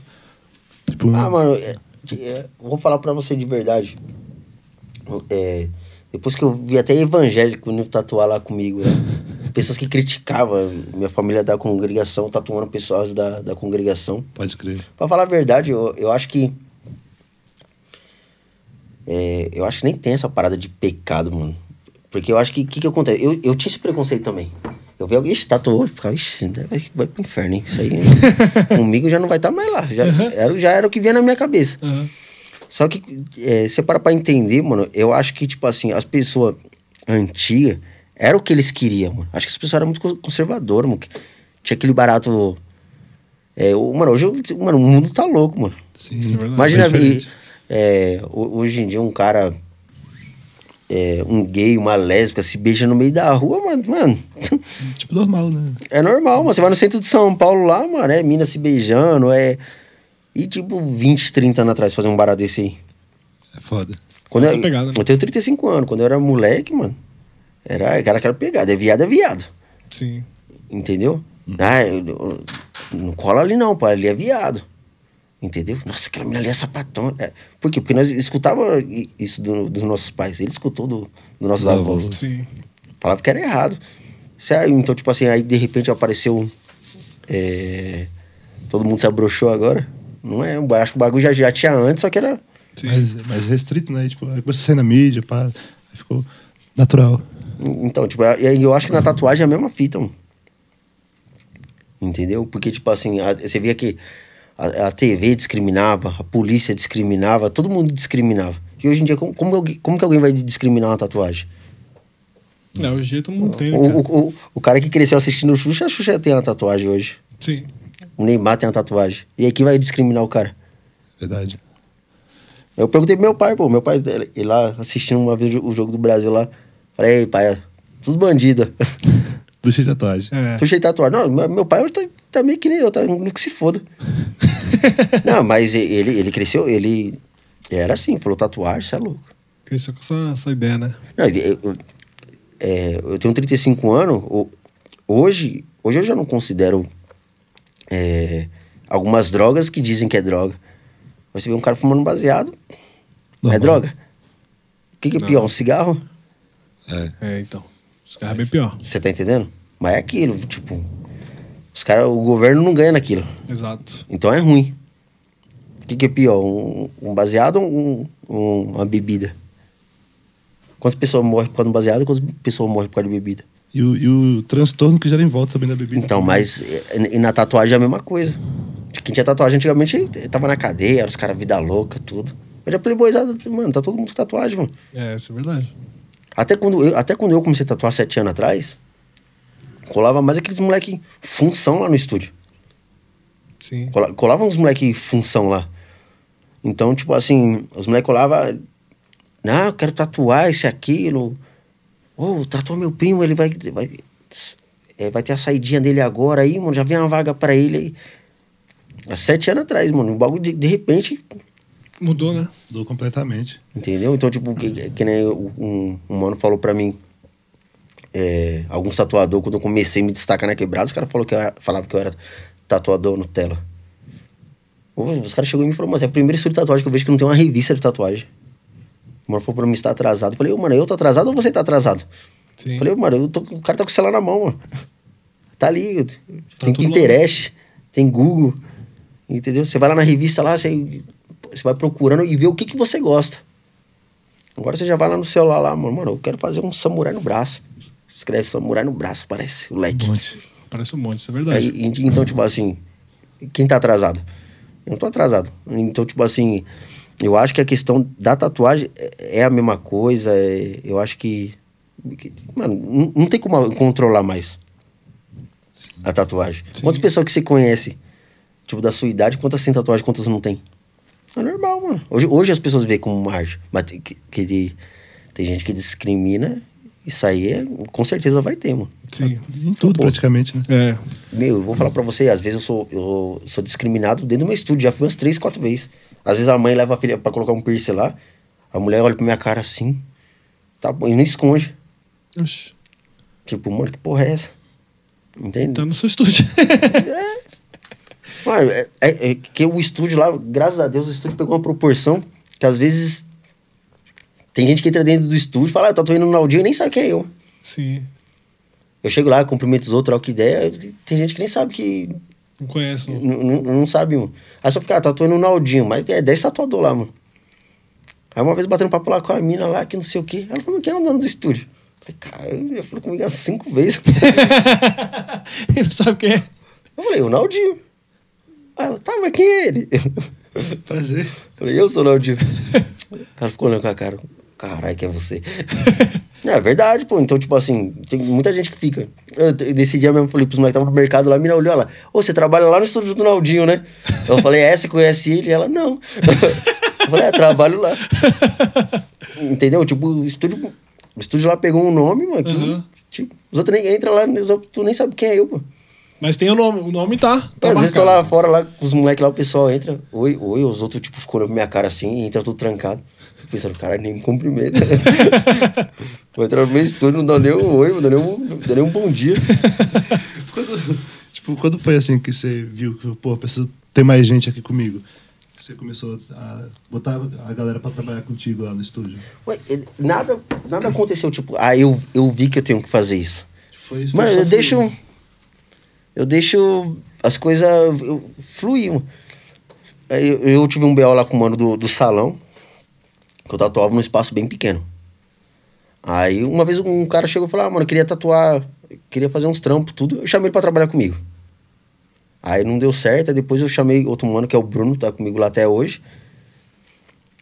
Tipo, um- Ah, mano, é, é, vou falar pra você de verdade. É, depois que eu vi até evangélico no tatuar lá comigo, né? pessoas que criticavam minha família da congregação, tatuando pessoas da, da congregação. pode crer. Pra falar a verdade, eu, eu acho que. é, eu acho que nem tem essa parada de pecado, mano. Porque eu acho que o que, que acontece? Eu, eu tinha esse preconceito também. Eu vi alguém, ixi, tatuou, eu ficava, ixi, vai, vai pro inferno, hein? Isso aí comigo já não vai estar mais lá. Já, era, já era o que vinha na minha cabeça. Aham. Só que, é, você para pra entender, mano, eu acho que, tipo assim, as pessoas antigas, era o que eles queriam, mano. Acho que as pessoas eram muito co- conservadoras, mano. Tinha aquele barato... É, o- mano, hoje, eu- mano, o mundo tá louco, mano. Sim. Isso é verdade. Imagina, É é, ho- hoje em dia um cara, é, um gay, uma lésbica se beija no meio da rua, mano, mano, Tipo, normal, né? é normal, mano. Você vai no centro de São Paulo lá, mano, é mina se beijando, é... E tipo, 20, 30 anos atrás fazer um barato desse aí. É foda. Quando Outra eu, pegada, né? eu tenho 35 anos, quando eu era moleque, mano, era cara que era pegado, é viado, é viado. Sim. Entendeu? Ah, eu- eu- não cola ali não, pai, ali é viado. Entendeu? Nossa, aquela menina ali é sapatão. É, por quê? Porque nós escutava i- isso do- dos nossos pais. Ele escutou do, dos nossos avós. Sim. Falava que era errado. Sério, então, tipo assim, aí de repente apareceu. é, todo mundo se abrochou agora. Não é? Eu Acho que o bagulho já, já tinha antes, só que era. Sim. Mais, mais restrito, né? Tipo, a sair na mídia, pá. Aí ficou natural. Então, tipo, e aí eu acho que na tatuagem é a mesma fita, mano. Entendeu? Porque, tipo assim, a- você via que a, a TV discriminava, a polícia discriminava, todo mundo discriminava. E hoje em dia, como, como, que alguém- como que alguém vai discriminar uma tatuagem? É, o jeito não tem, né, O, cara? o, o, o cara que cresceu assistindo o Xuxa, a Xuxa tem uma tatuagem hoje. Sim. O Neymar tem uma tatuagem. E aí, quem vai discriminar o cara? Verdade. Eu perguntei pro meu pai, pô, meu pai, ele, lá assistindo uma vez o jogo do Brasil lá. Falei, ei, pai, é tudo bandido. Deixa de tatuagem. É. Tô cheio de tatuagem. Não, meu- pai hoje tá, tá meio que nem eu, tá no que se foda. não, mas ele, ele cresceu, ele era assim, falou tatuagem, você é louco. Cresceu com essa, essa ideia, né? Não, eu, eu, é, eu tenho 35 anos, hoje, hoje eu já não considero é, algumas drogas que dizem que é droga. Você vê um cara fumando baseado, é droga. O que, que é Não. pior, um cigarro? É. É, então. Os caras é bem pior. Você tá entendendo? Mas é aquilo, tipo, os caras, o governo não ganha naquilo. Exato. Então é ruim. O que, que é pior? Um, um baseado ou um, um- uma bebida? Quantas pessoas morrem por causa do baseado e quantas pessoas morrem por causa de bebida? E o, e o transtorno que gera em volta também da bebida. Então, mas e, e na tatuagem é a mesma coisa. Quem tinha tatuagem antigamente tava na cadeia, era os caras vida louca, tudo. Mas a playboyzada, mano, tá todo mundo com tatuagem, mano. É, isso é verdade. Até quando eu, até quando eu comecei a tatuar sete anos atrás, colava mais aqueles moleque função lá no estúdio. Sim. Cola- Colava uns moleque função lá. Então, tipo assim, os moleques colavam. Não, eu quero tatuar esse aquilo. Ô, tatua meu primo, ele vai. Vai, é, vai ter a saidinha dele agora aí, mano. Já vem uma vaga pra ele aí. Há sete anos atrás, mano. O bagulho de, de repente. Mudou, né? Mudou completamente. Entendeu? Então, tipo, que, que nem um, um mano falou pra mim. É, alguns tatuador, quando eu comecei a me destacar na quebrada, os caras falaram que eu era, falavam que eu era tatuador Nutella. Os caras chegou e falou, mano, é o primeiro estúdio de tatuagem que eu vejo que não tem uma revista de tatuagem. O mano falou pra mim, você tá atrasado. Eu falei, ô, mano, eu tô atrasado ou você tá atrasado? Sim. Eu falei, ô, mano, eu tô- o cara tá com o celular na mão, mano. Tá ali, tem tudo lá. Pinterest, tem Google, entendeu? Você vai lá na revista lá, você, você vai procurando e vê o que, que você gosta. Agora você já vai lá no celular lá, mano, mano, eu quero fazer um samurai no braço. Escreve samurai no braço, parece, o leque. Um monte. Parece um monte, isso é verdade. Aí, então, tipo assim, quem tá atrasado? Eu não tô atrasado. Então, tipo assim, eu acho que a questão da tatuagem é é a mesma coisa. é- eu acho que. que- mano, não, não tem como controlar mais a tatuagem. Sim. Quantas pessoas que você conhece, tipo, da sua idade, quantas têm tatuagem, quantas não tem? É normal, mano. Hoje, hoje as pessoas veem como uma arte. Mas tem, que, que de- tem gente que discrimina. Isso aí é, com certeza vai ter, mano. Sim. Em tudo, Pô. praticamente, né? É. Meu, eu vou falar pra você, às vezes eu sou, eu sou discriminado dentro do meu estúdio, já fui umas três, quatro vezes. Às vezes a mãe leva a filha pra colocar um piercing lá, a mulher olha pra minha cara assim, tá bom, e não esconde. Oxi. Tipo, mano, que porra é essa? Entende? Tá no seu estúdio. Mano, é, é- é que o estúdio lá, graças a Deus, o estúdio pegou uma proporção que às vezes tem gente que entra dentro do estúdio e fala, ah, eu tô indo no Naldinho e nem sabe quem é eu. Sim. Eu chego lá, cumprimento os outros, troco ideia, tem gente que nem sabe que Não conhece. Não. Não, não, não sabe, mano. Aí só fica, ah, tatuando o Naldinho, mas é 10 tatuador lá, mano. Aí uma vez batendo papo lá com a mina lá, que não sei o quê. Ela falou, mas quem é o dono do estúdio? Eu falei, cara, já falou comigo há cinco vezes. Ele não sabe quem é. Eu falei, o Naldinho. Aí ela, tá, mas quem é ele? Prazer. Eu falei, eu sou o Naldinho. Ela ficou olhando com a cara, caralho, que é você. É verdade, pô. Então, tipo assim, tem muita gente que fica. Eu, nesse dia mesmo, falei pros moleques que estavam no mercado lá, a mina olhou lá. Ô, você trabalha lá no estúdio do Naldinho, né? Eu falei, é, você conhece ele? E ela, não. Eu falei, é, trabalho lá. Entendeu? Tipo, o estúdio, o estúdio lá pegou um nome, mano, que, Uhum. tipo, os outros nem entram lá, os outros, tu nem sabe quem é eu, pô. Mas tem o nome. O nome tá. tá Às vezes tô marcado. lá fora, lá com os moleques lá, o pessoal entra, oi, oi, os outros, tipo, ficam olhando pra minha cara assim, e entra tudo trancado. Pensando, caralho, nem me cumprimenta. Vou entrar no meu estúdio, não dá nem um oi, não dá nem um, não dá nem um bom dia. Quando, tipo, quando foi assim que você viu que, pô, preciso ter mais gente aqui comigo? Você começou a botar a galera pra trabalhar contigo lá no estúdio? Ué, ele- nada, nada aconteceu, tipo, ah, eu, eu vi que eu tenho que fazer isso. Foi, só eu deixo. fluindo. Eu deixo as coisas fluir, Eu, eu tive um BO lá com o mano do, do salão, que eu tatuava num espaço bem pequeno. Aí uma vez um cara chegou e falou: Ah, mano, eu queria tatuar, queria fazer uns trampos, tudo. Eu chamei ele pra trabalhar comigo. Aí não deu certo, aí depois eu chamei outro mano, que é o Bruno, tá comigo lá até hoje.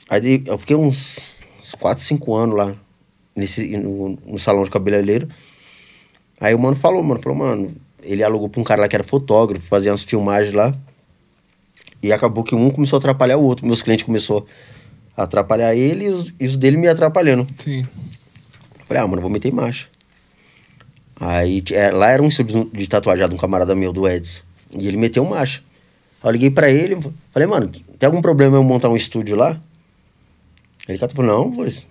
Aí eu fiquei uns, uns 4, 5 anos lá, nesse, no, no salão de cabeleireiro. Aí o mano falou, mano, falou, mano, ele alugou pra um cara lá que era fotógrafo, fazia umas filmagens lá. E acabou que um começou a atrapalhar o outro. Meus clientes começou a atrapalhar ele e os, e os dele me atrapalhando. Sim. Falei, ah, mano, vou meter marcha. Aí é, lá era um estúdio de tatuagem de um camarada meu, do Edson. E ele meteu marcha. Aí eu liguei pra ele, falei, mano, tem algum problema eu montar um estúdio lá? Ele falou, não, pô, se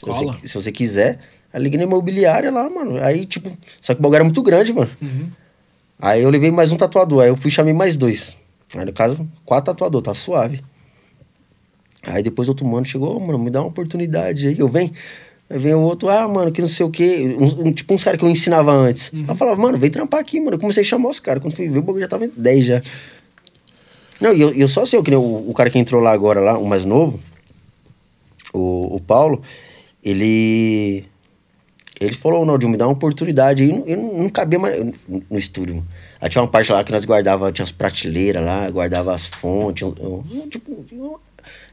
você, se você quiser. Aí eu liguei na imobiliária lá, mano. Aí, tipo, só que o bagulho era muito grande, mano. Uhum. Aí eu levei mais um tatuador. Aí eu fui e chamei mais dois. Aí no caso, quatro tatuadores, tá suave. Aí depois outro mano chegou, "Ô, mano, me dá uma oportunidade aí. Eu venho. Aí vem o outro, ah, mano, que não sei o quê. Um- um- tipo uns caras que eu ensinava antes. Aí eu falava, mano, vem trampar aqui, mano. Eu comecei a chamar os caras. Quando fui ver, o bagulho já tava em 10 já. Não, e eu, eu só sei, que nem o, o cara que entrou lá agora, lá, o mais novo, o, o Paulo, ele. Ele falou, não, me dá uma oportunidade. aí eu não, não cabia mais no, no estúdio. Aí tinha uma parte lá que nós guardava, tinha as prateleiras lá, guardava as fontes. eu- eu- tipo, eu-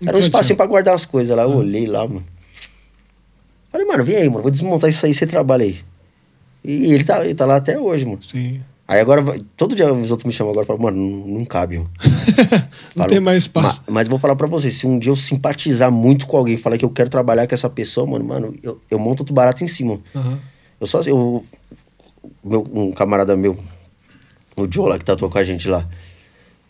era um espacinho pra guardar as coisas lá. Eu olhei lá, mano. Falei, mano, vem aí, mano, vou desmontar isso aí, você trabalha aí. E ele tá, ele tá lá até hoje, mano. Sim. Aí agora, todo dia os outros me chamam agora e falam, mano, não, não cabe, mano. Não Falo, tem mais espaço. Ma- mas vou falar pra você, se um dia eu simpatizar muito com alguém, falar que eu quero trabalhar com essa pessoa, mano, mano, eu, eu monto outro barato em cima. Aham. Eu só eu meu um camarada meu, o Joe lá que tatuou com a gente lá.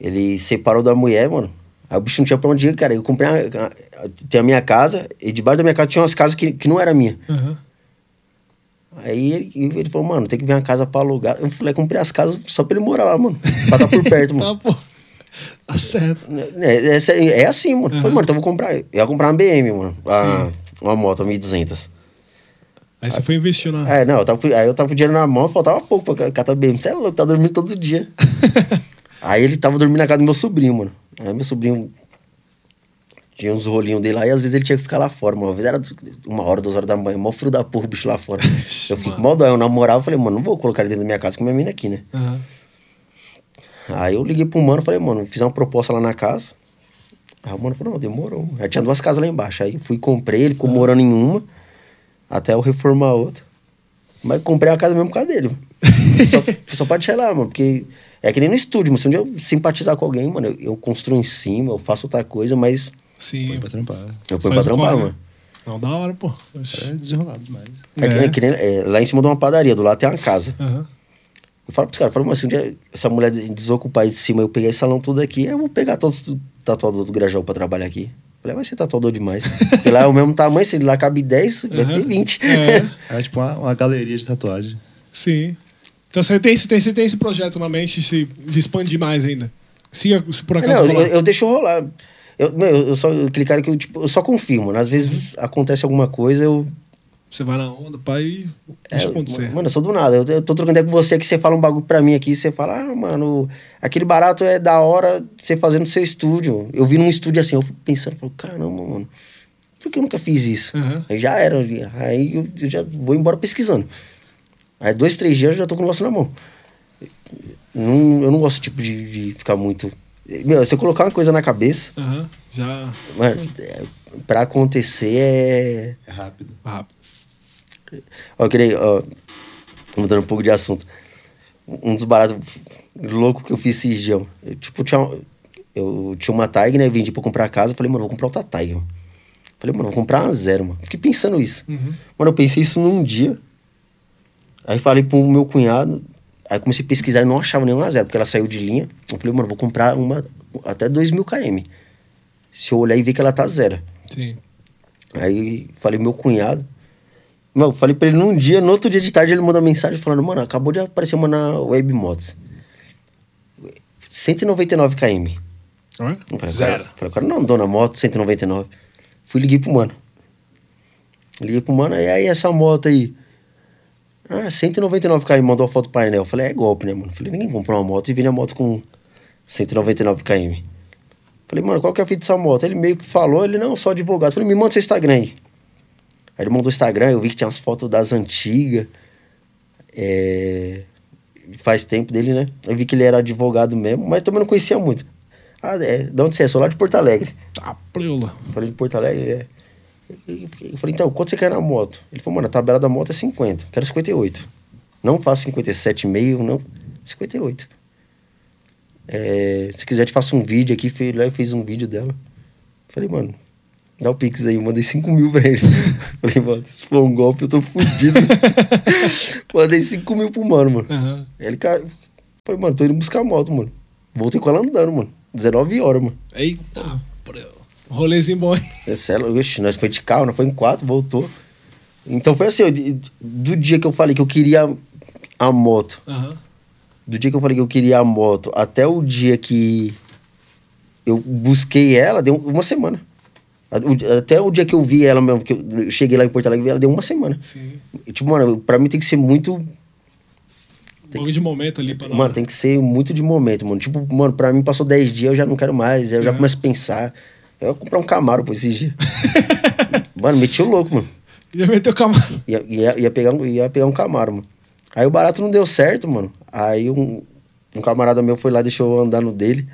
Ele separou da mulher, mano. Aí o bicho não tinha pra onde ir, cara. Eu comprei a, a- tem a minha casa e debaixo da minha casa tinha umas casas que, que não era minha. Aham. Aí ele, ele falou, mano, tem que ver uma casa pra alugar. Eu falei, comprei as casas só pra ele morar lá, mano. Pra estar por perto, mano. Tá, pô. Tá certo. É, essa- é assim, mano. Uhum. Falei, mano, então eu vou comprar. Eu ia comprar uma BM, mano. A- uma moto, a 1200. Aí você foi investir na. É, não, eu tava, aí eu tava com dinheiro na mão, faltava pouco pra catar BM. Você é louco, tá dormindo todo dia. aí ele tava dormindo na casa do meu sobrinho, mano. Aí meu sobrinho tinha uns rolinhos dele lá e às vezes ele tinha que ficar lá fora, mano. Às vezes era uma hora, duas horas da manhã, mó frio da porra, o bicho lá fora. eu fiquei com mó dó, eu namorava, eu falei, mano, não vou colocar ele dentro da minha casa com minha mina aqui, né? Aham. Aí eu liguei pro mano, falei, mano, fiz uma proposta lá na casa. Aí o mano falou, não, demorou. Aí tinha duas casas lá embaixo. Aí fui, comprei, ele ficou morando em uma, até eu reformar a outra. Mas comprei a casa mesmo por causa dele. só, só pra deixar lá, mano, porque é que nem no estúdio, mas se um dia eu simpatizar com alguém, mano, eu, eu construo em cima, eu faço outra coisa, mas Sim. Põe pra trampar. eu ponho pra trampar, mano. Não, da hora, pô. Oxi. É desenrolado demais. É, que- É. é que nem- é, lá em cima de uma padaria, do lado tem uma casa. Aham. Eu falo pros caras, eu falo, mas se um dia essa mulher desocupar aí de cima, eu pegar esse salão tudo aqui, eu vou pegar todos os tatuadores do Grajaú pra trabalhar aqui. Eu Falei, vai ser tatuador demais. Porque lá é o mesmo tamanho, se lá cabe 10, vai Aham. ter 20. É, É tipo uma, uma galeria de tatuagem. sim. Então você tem, você tem, você tem esse projeto na mente se, de expandir mais ainda. Se, se por acaso. Não, eu, rolar. eu deixo rolar. Eu, meu, eu só aquele cara que eu, tipo, eu só confirmo. né? Às vezes acontece alguma coisa, eu. Você vai na onda, pai, e é, deixa acontecer. Mano, eu sou do nada. Eu, eu tô trocando ideia com você que você fala um bagulho pra mim aqui, você fala, ah, mano, aquele barato é da hora você fazer no seu estúdio. Eu vi num estúdio assim, eu fico pensando, falo, caramba, mano, por que eu nunca fiz isso? Aham. Aí já era. Aí eu, eu já vou embora pesquisando. Aí dois, três dias eu já tô com o negócio na mão. Não, eu não gosto tipo de, de ficar muito. Meu, se eu colocar uma coisa na cabeça, Aham. Já. mano, é, pra acontecer é. É rápido. Rápido. Ó, eu queria. Ó, mudando um pouco de assunto. Um dos baratos loucos que eu fiz esse dia. Eu, tipo, tinha, eu tinha uma Tiger, né? Vendi pra comprar casa. Falei, mano, vou comprar outra Tiger. Falei, mano, vou comprar uma zero, mano. Fiquei pensando isso. Uhum. Mano, eu pensei isso num dia. Aí falei pro meu cunhado. Aí comecei a pesquisar e não achava nenhuma zero, porque ela saiu de linha. Eu falei, mano, vou comprar uma até 2 mil km. Se eu olhar e ver que ela tá zero. Sim. Aí falei, meu cunhado. Meu, falei pra ele num dia, no outro dia de tarde ele mandou mensagem falando, mano, acabou de aparecer uma na Web Mods. 199 km. Eu Falei, Zero. Cara, falei, cara, não andou na moto, 199. Fui liguei pro mano. Liguei pro mano, e aí essa moto aí? Ah, 199 km, mandou a foto do painel. Eu falei, é golpe, né, mano? Falei, ninguém comprou uma moto e vende a moto com 199 km. Falei, mano, qual que é a fita dessa moto? Ele meio que falou, ele, não, só advogado. Falei, me manda seu Instagram aí. Aí ele mandou o Instagram, eu vi que tinha umas fotos das antigas. É... Faz tempo dele, né? Eu vi que ele era advogado mesmo, mas também não conhecia muito. Ah, é, de onde você é? Sou lá de Porto Alegre. Tá, preula. Falei de Porto Alegre, é. Eu falei, então, quanto você quer na moto? Ele falou, mano, a tabela da moto é 50, quero 58. Não faço 57,5, não. 58. É, se quiser, te faço um vídeo aqui. Fui lá e fiz um vídeo dela. Falei, mano, dá o Pix aí. Eu mandei 5 mil pra ele. Falei, mano, se for um golpe, eu tô fudido. mandei 5 mil pro mano, mano. Aí ele, cara, falei, mano, tô indo buscar a moto, mano. Voltei com ela andando, mano. 19 horas, mano. Eita. Rolezinho bom, hein? É sério, oxe, nós foi de carro, nós foi em quatro, voltou. Então foi assim, de- do dia que eu falei que eu queria a moto, Aham. do dia que eu falei que eu queria a moto, até o dia que eu busquei ela, deu uma semana. Até o dia que eu vi ela mesmo, que eu cheguei lá em Porto Alegre, e vi ela deu uma semana. Sim. Tipo, mano, pra mim tem que ser muito. Algo de momento ali pra Mano, tem que ser muito de momento, mano. Tipo, mano, pra mim passou 10 dias, eu já não quero mais. Eu já É. começo a pensar. Eu ia comprar um Camaro por esses dias. mano, meti o louco, mano. Já meteu camarada. Ia, ia, ia, pegar, um- ia pegar um Camaro, mano. Aí o barato não deu certo, mano. Aí um, um camarada meu foi lá, deixou eu andar no dele.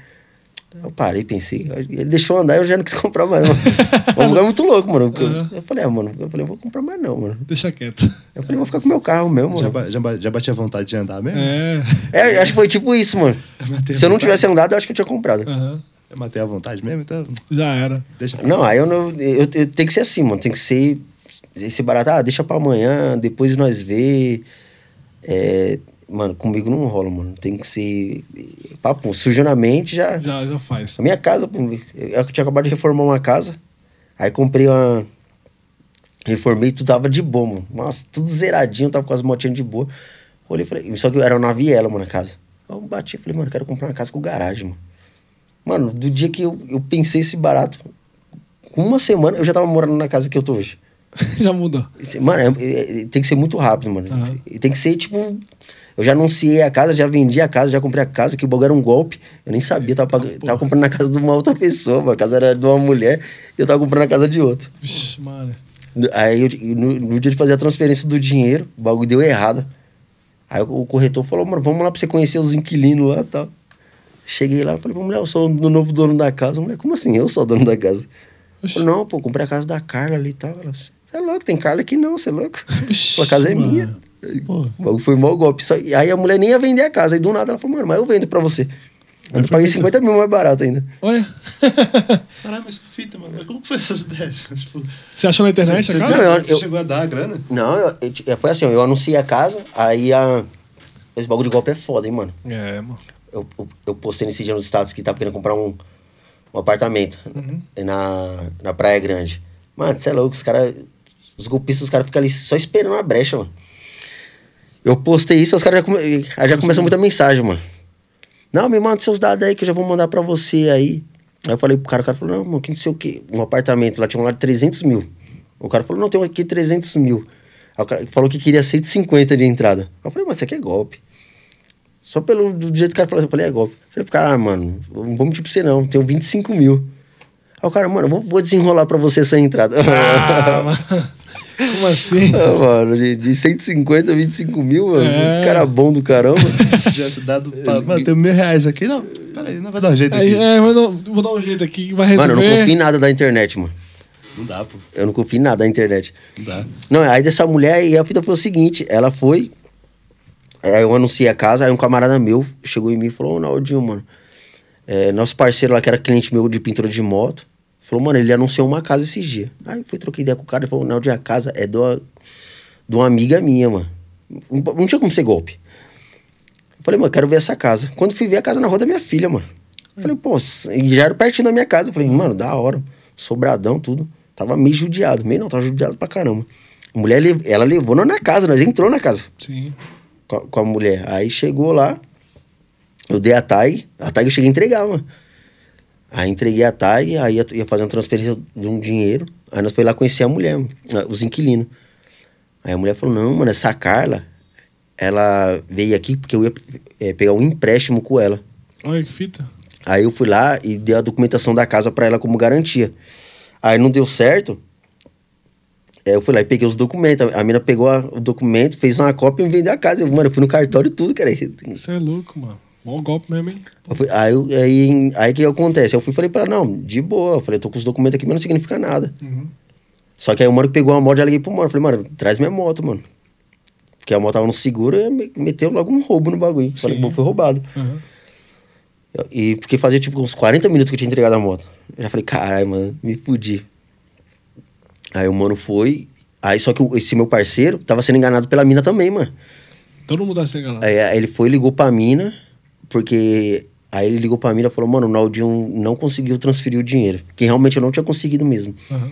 Eu parei, pensei. Ele deixou eu andar e eu já não quis comprar mais, mano. Vou ficar muito louco, mano. eu- Aham. Eu falei, ah, mano, eu falei, eu vou comprar mais não, mano. Deixa quieto. Eu falei, vou ficar com meu carro mesmo, Já, mano. ba- já, ba- já batia vontade de andar mesmo? É. É, acho que foi tipo isso, mano. matei Se eu não a tivesse andado, eu acho que eu tinha comprado. Aham. Eu matei a vontade mesmo, então Já era. deixa pra Não, aí eu não. Eu, eu- tem que ser assim, mano. Tem que ser. Esse barato, ah, deixa pra amanhã, depois nós vê. É, mano, comigo não rola, mano. Tem que ser. Papo, surgiu na mente já. Já, já faz. A minha casa, pô, eu eu tinha acabado de reformar uma casa. Aí comprei uma. Reformei, tudo tava de boa, mano. Nossa, tudo zeradinho, tava com as motinhas de boa. Olhei e falei, só que era uma viela, mano, a casa. Aí eu bati e falei, mano, eu quero comprar uma casa com garagem, mano. Mano, do dia que eu, eu pensei esse barato, com uma semana eu já tava morando na casa que eu tô hoje. já mudou. Mano, é- é- tem que ser muito rápido, mano. Aham. E tem que ser, tipo. Eu já anunciei a casa, já vendi a casa, já comprei a casa, que o bagulho era um golpe. Eu nem sabia, tava, pag... tava comprando na casa de uma outra pessoa, mano. a casa era de uma mulher e eu tava comprando na casa de outra. Vixe, mano. Aí eu- no, no dia de fazer a transferência do dinheiro, o bagulho deu errado. Aí o, o corretor falou, mano, vamos lá pra você conhecer os inquilinos lá e tal. Cheguei lá, falei pra mulher, eu sou o novo dono da casa. A mulher, como assim? Eu sou o dono da casa. Falei, não, pô, comprei a casa da Carla ali e tal. Ela, você é louco, tem Carla aqui não, você é louco. Vixe, Pô, a casa é mano. minha. Pô. O bagulho foi mal golpe. Aí a mulher nem ia vender a casa. Aí do nada ela falou, mano, mas eu vendo pra você. Eu paguei muito- 50 mil mais barato ainda. Olha. Caralho, mas que fita, mano. Mas Como que foi essas ideias? Tipo, Você achou na internet você, a você, cara? Não, eu- você eu- chegou a dar a grana? Não, eu- eu- foi assim, eu anunciei a casa, aí a... Esse bagulho de golpe é foda, hein, mano. É, mano. Eu, eu, postei nesse dia nos status que tava querendo comprar um, um apartamento na, na Praia Grande. Mano, você é louco, os caras... Os golpistas, os caras ficam ali só esperando a brecha, mano. Eu postei isso, os caras já, come, já começou muita mensagem, mano. Não, me manda seus dados aí que eu já vou mandar pra você aí. Aí eu falei pro cara, o cara falou, não, mano, que não sei o quê. Um apartamento lá, tinha um lá de 300 mil. O cara falou, não, tem um aqui 300 mil. Aí o cara falou que queria 150 de entrada. Aí eu falei, mas isso aqui é golpe. Só pelo do jeito que o cara falou, eu falei, é golpe. Eu falei pro cara, ah, mano, não vou mentir pra você não, tenho 25 mil. Aí o cara, mano, eu vou, vou desenrolar pra você essa entrada. Ah, mano. Como assim? Ah, mano, de, de 150 a 25 mil, mano. É. Um cara bom do caramba. Já dado pra... Mano, tem mil reais aqui. Não, peraí, não vai dar um jeito aqui. é, mas não, vou dar um jeito aqui que vai resolver. mano, eu não confio em nada da internet, mano. Não dá, pô. Eu não confio em nada da internet. Não dá. Não, aí dessa mulher, e a fita foi o seguinte, ela foi, aí eu anunciei a casa, aí um camarada meu chegou em mim e falou, ô Naldinho, mano, é, nosso parceiro lá, que era cliente meu de pintura de moto, falou, mano, ele anunciou uma casa esses dias. Aí fui, troquei ideia com o cara, ele falou, Naldinho, a casa é de uma, de amiga minha, mano. Não, tinha como ser golpe. Eu falei, mano, quero ver essa casa. Quando fui ver a casa na rua da minha filha, mano. Eu falei, pô, já era pertinho da minha casa. Eu falei, mano, da hora. Sobradão, tudo. Tava meio judiado. Meio não, tava judiado pra caramba. A mulher, ela levou nós na casa, nós entrou na casa Sim. Com a, com a mulher. Aí chegou lá, eu dei a tag, a tag eu cheguei a entregar, mano. Aí entreguei a tag, aí ia, ia fazer uma transferência de um dinheiro. Aí nós foi lá conhecer a mulher, ah, os inquilinos. Aí a mulher falou, não, mano, essa Carla, ela veio aqui porque eu ia eh, pegar um empréstimo com ela. Olha que fita. Aí eu fui lá e dei a documentação da casa pra ela como garantia. Aí não deu certo. Aí eu fui lá e peguei os documentos. A mina pegou a- o documento, fez uma cópia e me vendeu a casa. Eu, mano, eu fui no cartório e tudo, cara. Você é louco, mano. Bom golpe mesmo, hein? Fui- aí, aí, aí o que acontece? Eu fui e falei pra ela, não, de boa. Eu falei, tô com os documentos aqui, mas não significa nada. Uhum. Só que aí o mano pegou a moto e já liguei pro mano. Eu falei, mano, traz minha moto, mano. Porque a moto tava no seguro e me- meteu logo um roubo no bagulho. Falei, Sim. pô, foi roubado. Uhum. E porque fazia tipo uns 40 minutos que eu tinha entregado a moto. Eu já falei, caralho, mano, me fudi. Aí o mano foi. Aí só que esse meu parceiro tava sendo enganado pela mina também, mano. Todo mundo tá se enganando. Aí, aí ele foi e ligou pra mina, porque. Aí ele ligou pra mina e falou, mano, o Naldinho não conseguiu transferir o dinheiro. Que realmente eu não tinha conseguido mesmo. Uhum.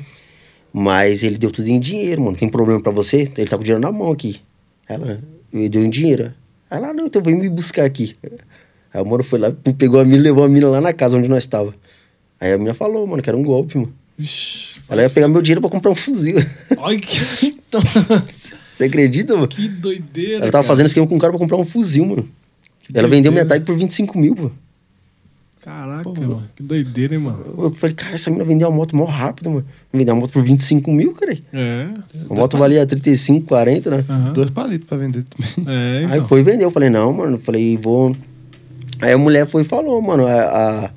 Mas ele deu tudo em dinheiro, mano. Tem problema pra você? Ele tá com o dinheiro na mão aqui. Ela, ele deu em dinheiro. Ela, ah, não, então vem me buscar aqui. Aí o mano foi lá, pegou a mina e levou a mina lá na casa onde nós tava. Aí a mina falou, mano, que era um golpe, mano. Vixe. Ela ia pegar meu dinheiro pra comprar um fuzil. Olha que. Você acredita, mano? Que doideira. Ela tava cara. fazendo esquema com um cara pra comprar um fuzil, mano. Ela doideira. vendeu minha tag por 25 mil, pô. Caraca, mano. Que doideira, hein, mano. Eu falei, cara, essa mina vendeu a moto mó rápido, mano. Vendeu a moto por 25 mil, cara. É. A moto valia 35, 40, né? Aham. Dois palitos pra vender também. É, então. Aí foi vender. Eu falei, não, mano. Eu falei, vou. Aí a mulher foi e falou, mano. A, a,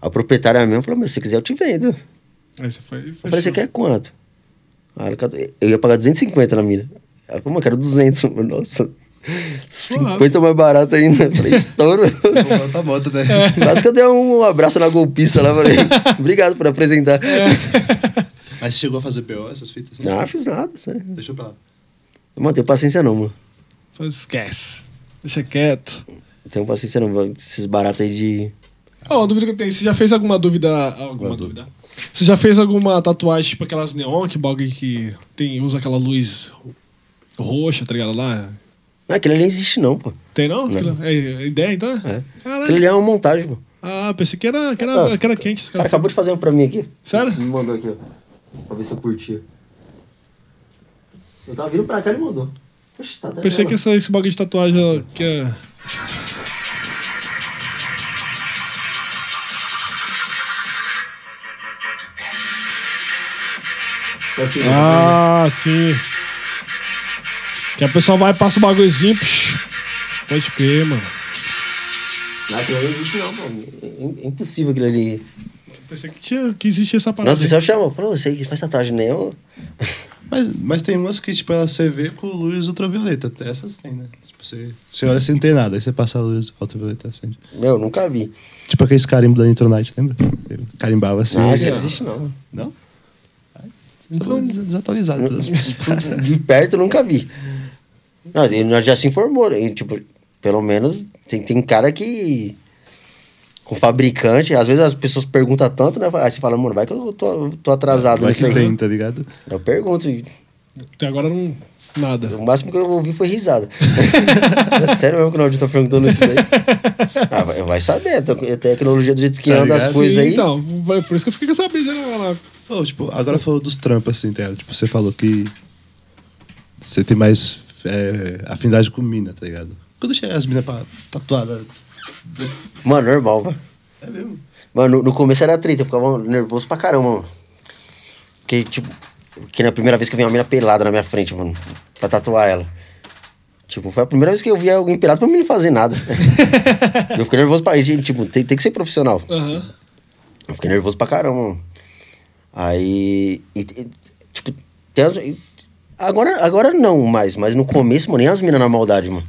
a proprietária mesmo falou, mas se você quiser eu te vendo. Aí você foi. Eu falei, você quer quanto? Aí ela, eu ia pagar 250 na mina. Ela falou, mano, eu quero 200. Eu falei, Nossa, 50 mais barato ainda. Eu falei, estouro. Outra moto, né? Quase que eu dei um abraço na golpista lá. Falei, obrigado por apresentar. Mas você chegou a fazer BO, essas fitas? assim? Não, fiz nada. Sério. Deixa eu pra lá. Não tenho paciência não, mano. Falei, esquece. Deixa quieto. Não tenho paciência não. mano. Esses baratos aí de... Ó, uma dúvida que eu tenho. Você já fez alguma dúvida. Alguma Boa dúvida? Você já fez alguma tatuagem, tipo aquelas neon, que bagulho que tem, usa aquela luz roxa, tá ligado? Lá. Não, aquele ali não existe não, pô. Tem não? Não. Aquilo- É, é ideia então? É. Caralho. Aquele ali é uma montagem, pô. Ah, pensei que era, que era, Ah, que era quente. esse O cara cara. acabou de fazer um pra mim aqui. Sério? Me mandou aqui, ó. Pra ver se eu curtia. Eu tava vindo pra cá e ele mandou. Oxe, tá até Pensei que essa, esse bagulho de tatuagem ó, que é. Ah, sim. Que a pessoa vai e passa o bagulhozinho. psh, Pode crer, mano. Não, aquilo não existe não, pô. É- impossível aquilo ali. Pensei que, tinha, que existia essa parada. Nossa, o pessoal chama. Falou, você que faz tatuagem neon. Mas, mas tem umas que, tipo, ela você vê com luz ultravioleta. Até essas tem, né? Tipo, você, você olha sem não tem nada, aí você passa a luz ultravioleta acende. Meu, nunca vi. Tipo aqueles carimbo da Nitronite, lembra? Eu carimbava assim. Isso não existe não. Não? Ai, Estão des- desatualizados todas as pessoas. De perto eu nunca vi. Não, ele nós já se informou. e, tipo, pelo menos tem, tem cara que. Com fabricante, às vezes as pessoas perguntam tanto, né? Aí você fala, mano, vai que eu tô, tô atrasado Vai nisso que aí. tem, tá ligado? Eu pergunto. e Até agora não. Nada. O máximo que eu ouvi foi risada. é sério mesmo que o Naldinho tá perguntando isso daí? Ah, vai, vai saber. A tecnologia do jeito que Tá anda as ligado? coisas Sim, aí. Então, vai- por isso que eu fiquei com essa brisa né, lá. Ô, tipo, agora falou dos trampos, assim, tá ligado? Tipo, você falou que você tem mais é, afinidade com mina, tá ligado? Quando chega as minas pra tatuada. Mano, normal, velho. É mesmo? Mano, no, no começo era treta, eu ficava nervoso pra caramba, mano. Porque, tipo, que na primeira vez que eu vi uma mina pelada na minha frente, mano, pra tatuar ela. Tipo, foi a primeira vez que eu vi alguém pelado pra mim não fazer nada. eu fiquei nervoso pra. Gente, tipo, tem, tem que ser profissional. Aham. Eu fiquei nervoso pra caramba, mano. Aí. e- e, tipo, tem as- agora, agora não mais, mas no começo, mano, nem as minas na maldade, mano.